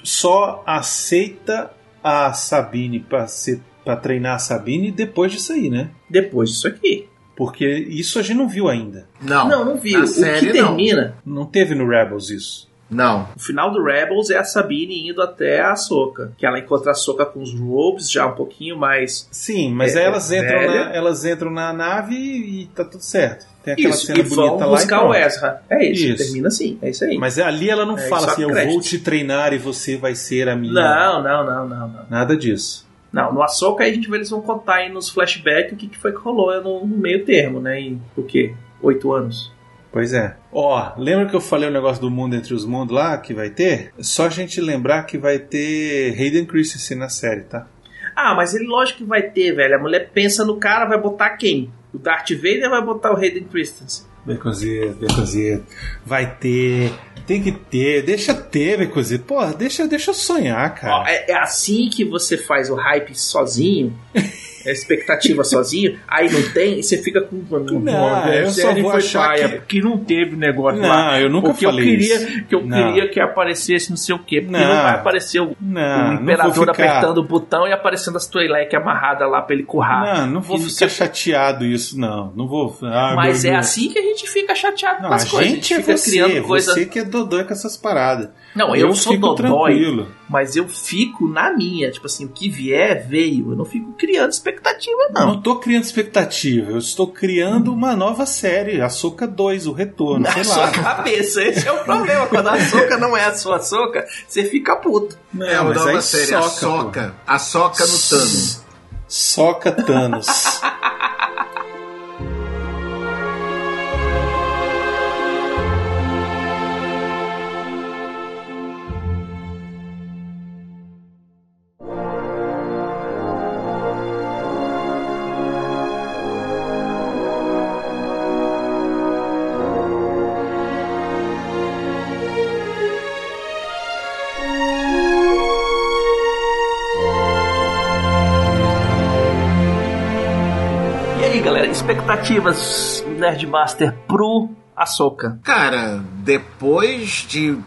só aceita a Sabine pra, ser, pra treinar a Sabine depois disso aí, né? depois disso aqui. Porque isso a gente não viu ainda. Não, Não, não vi. Na O série, que não. termina, Não teve no Rebels isso. Não. o final do Rebels é a Sabine indo até a Soka. Que ela encontra a Soka com os robes, já um pouquinho mais. Sim, mas É, aí elas entram, velha. na, elas entram na nave e tá tudo certo. Tem aquela Isso, cena e bonita vão lá e buscar o pronto. Ezra. É isso, Isso. termina assim, é isso aí. Mas ali ela não É, fala assim, eu crédito. vou te treinar e você vai ser a minha. Não, não, não, não, não. Nada disso. Não, no Ahsoka aí a gente vê eles vão contar aí nos flashbacks o que, que foi que rolou no, no meio termo, né? Em o quê? Oito anos. Pois é. Ó, lembra que eu falei o negócio do mundo entre os mundos lá que vai ter? Só a gente lembrar que vai ter Hayden Christensen na série, tá? Ah, mas ele lógico que vai ter, velho. A mulher pensa no cara, vai botar quem? O Darth Vader vai botar o Hayden Christensen. Becozito, Becozito. Vai ter. Tem que ter. Deixa ter, Becozito. Pô, deixa, deixa eu sonhar, Ó, cara. é, é assim que você faz o hype sozinho, expectativa sozinho, aí não tem, e você fica com. Não, eu só vou achar que- porque não teve negócio Não, lá. eu nunca porque falei eu queria, isso. Que eu Não. queria que aparecesse não sei o quê, porque Não. não, vai aparecer o, Não, o imperador apertando o botão e aparecendo as Twi'lek amarradas lá pra ele currar. Não, não vou ficar sei- chateado isso, não. Não vou. Ah, Mas é Deus. assim que a gente fica chateado Não, com a as coisas. gente a é gente fica você, criando coisas. você que é dodói com essas paradas. Não, eu, sou fico dodói, tranquilo. mas eu fico na minha. Tipo assim, o que vier, veio. Eu não fico criando expectativa, Não. não. não tô criando expectativa, eu estou criando uma nova série, a Soca 2, o retorno, Na sei sua lá. cabeça, esse é o problema. Quando a soca não é a sua soca, você fica puto. Não, É uma nova série, a soca, Soca. A Soca no Thanos. Soca Thanos. expectativas Nerdmaster pro Ahsoka? Cara, depois de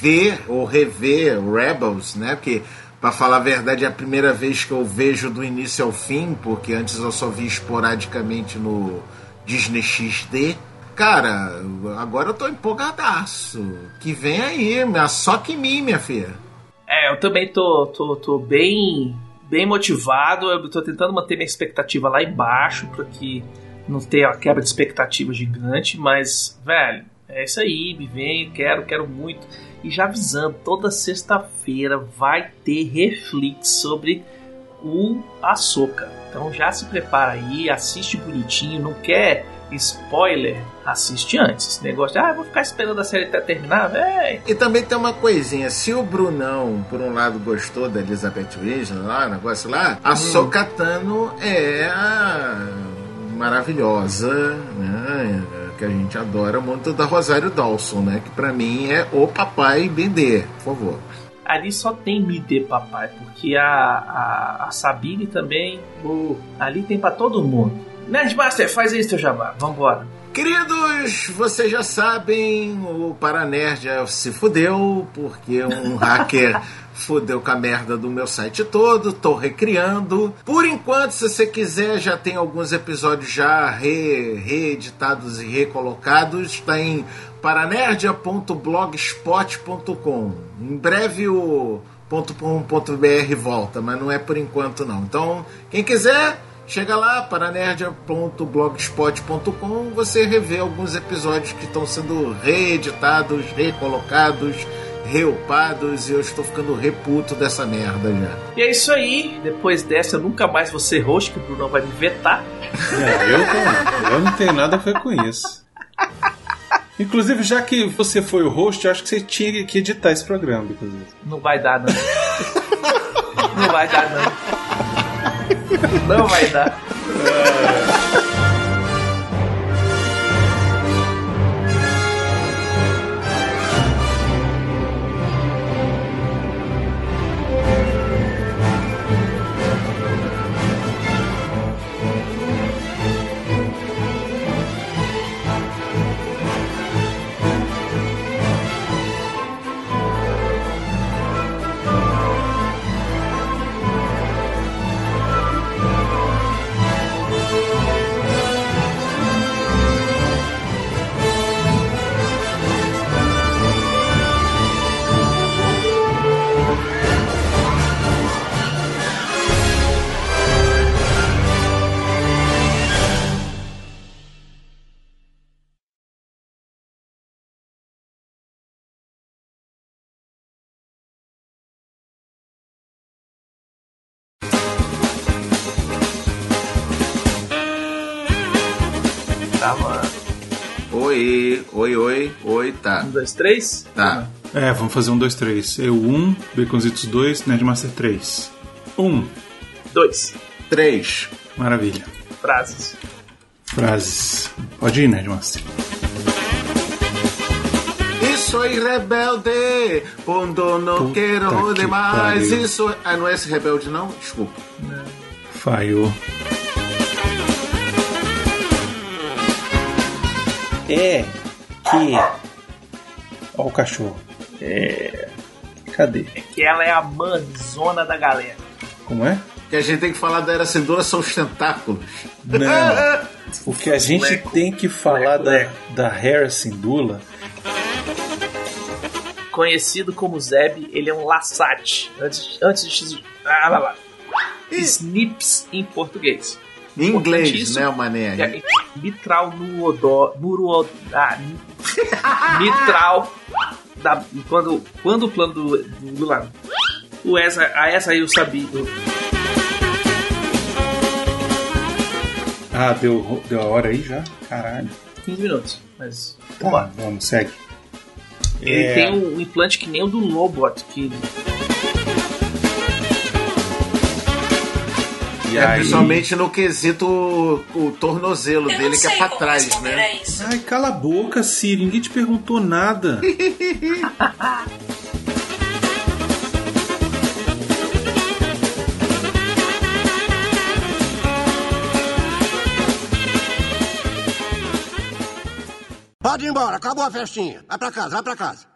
ver ou rever Rebels, né? Porque, pra falar a verdade, é a primeira vez que eu vejo do início ao fim, porque antes eu só vi esporadicamente no Disney XD. Cara, agora eu tô empolgadaço. Que vem aí, minha só que mim, minha filha. É, É, eu também tô, tô, tô bem, bem motivado. Eu tô tentando manter minha expectativa lá embaixo para que não tenha uma quebra de expectativa gigante. Mas, velho, é isso aí. Me vem, quero, quero muito. E já avisando, toda sexta-feira vai ter reflex sobre o Ahsoka. Então já se prepara aí, assiste bonitinho, não quer spoiler, assiste antes. Esse negócio de, ah, vou ficar esperando a série até terminar, véi. E também tem uma coisinha, se o Brunão, por um lado, gostou da Elizabeth Wilson lá, o negócio lá, a Sokatano é a maravilhosa, né? Que a gente adora muito da Rosário Dawson, né? Que pra mim é o papai Bendê, por favor. Ali só tem me dê papai, porque a, a, a Sabine também, o, ali tem pra todo mundo. Nerdmaster, faz aí seu jabá, vambora. Queridos, vocês já sabem, o Paranerd já se fudeu, porque um hacker fudeu com a merda do meu site todo, tô recriando. Por enquanto, se você quiser, já tem alguns episódios já re, reeditados e recolocados, está em paranerdia.blogspot.com. Em breve o .com.br volta, mas não é por enquanto não. Então, quem quiser, chega lá, paranerdia.blogspot.com, você revê alguns episódios que estão sendo reeditados, recolocados, reupados e eu estou ficando reputo dessa merda já. E é isso aí, depois dessa eu nunca mais vou ser host, que o Bruno vai me vetar. É, eu, tô- eu não tenho nada a ver com isso. Inclusive, já que você foi o host, eu acho que você tinha que editar esse programa, inclusive. Não vai dar, não. não vai dar, não. Não vai dar. Oi, oi, oi, oi, tá. Um, dois, três? Tá. É, vamos fazer um, dois, três. Eu, um, Baconzitos, dois, Nerdmaster, três. Um. Dois. Três. Maravilha. Frases. Frases. Pode ir, Nerdmaster. Isso aí, rebelde! Quando não Puta quero que demais. pariu. Isso. Ah, não é esse rebelde, não? Desculpa. Falhou. É que. Ó o cachorro. É. Cadê? Que ela é a manzona da galera. Como é? Que a gente tem que falar da Era Cendura são os tentáculos. Não. O que a gente Leco. tem que falar da, Leco. da Harrison Dula Conhecido como Zeb, ele é um laçate. Antes, antes de. Ah, lá, lá. Snips em português. Em inglês, né, mané? É, mitral no odó. Nuro, ah, mitral. Da, quando, quando o plano do, do lado. O essa, a essa aí eu sabia. eu- Ah, deu, deu a hora aí já? Caralho. 15 minutos. Mas. Tá, vamos, segue. Ele É. tem um implante que nem o do Lobot, que E É, aí... principalmente no quesito o, o tornozelo Eu dele que é pra trás, né? Ai, cala a boca, Siri. Ninguém te perguntou nada. Pode ir embora, acabou a festinha. Vai pra casa, vai pra casa.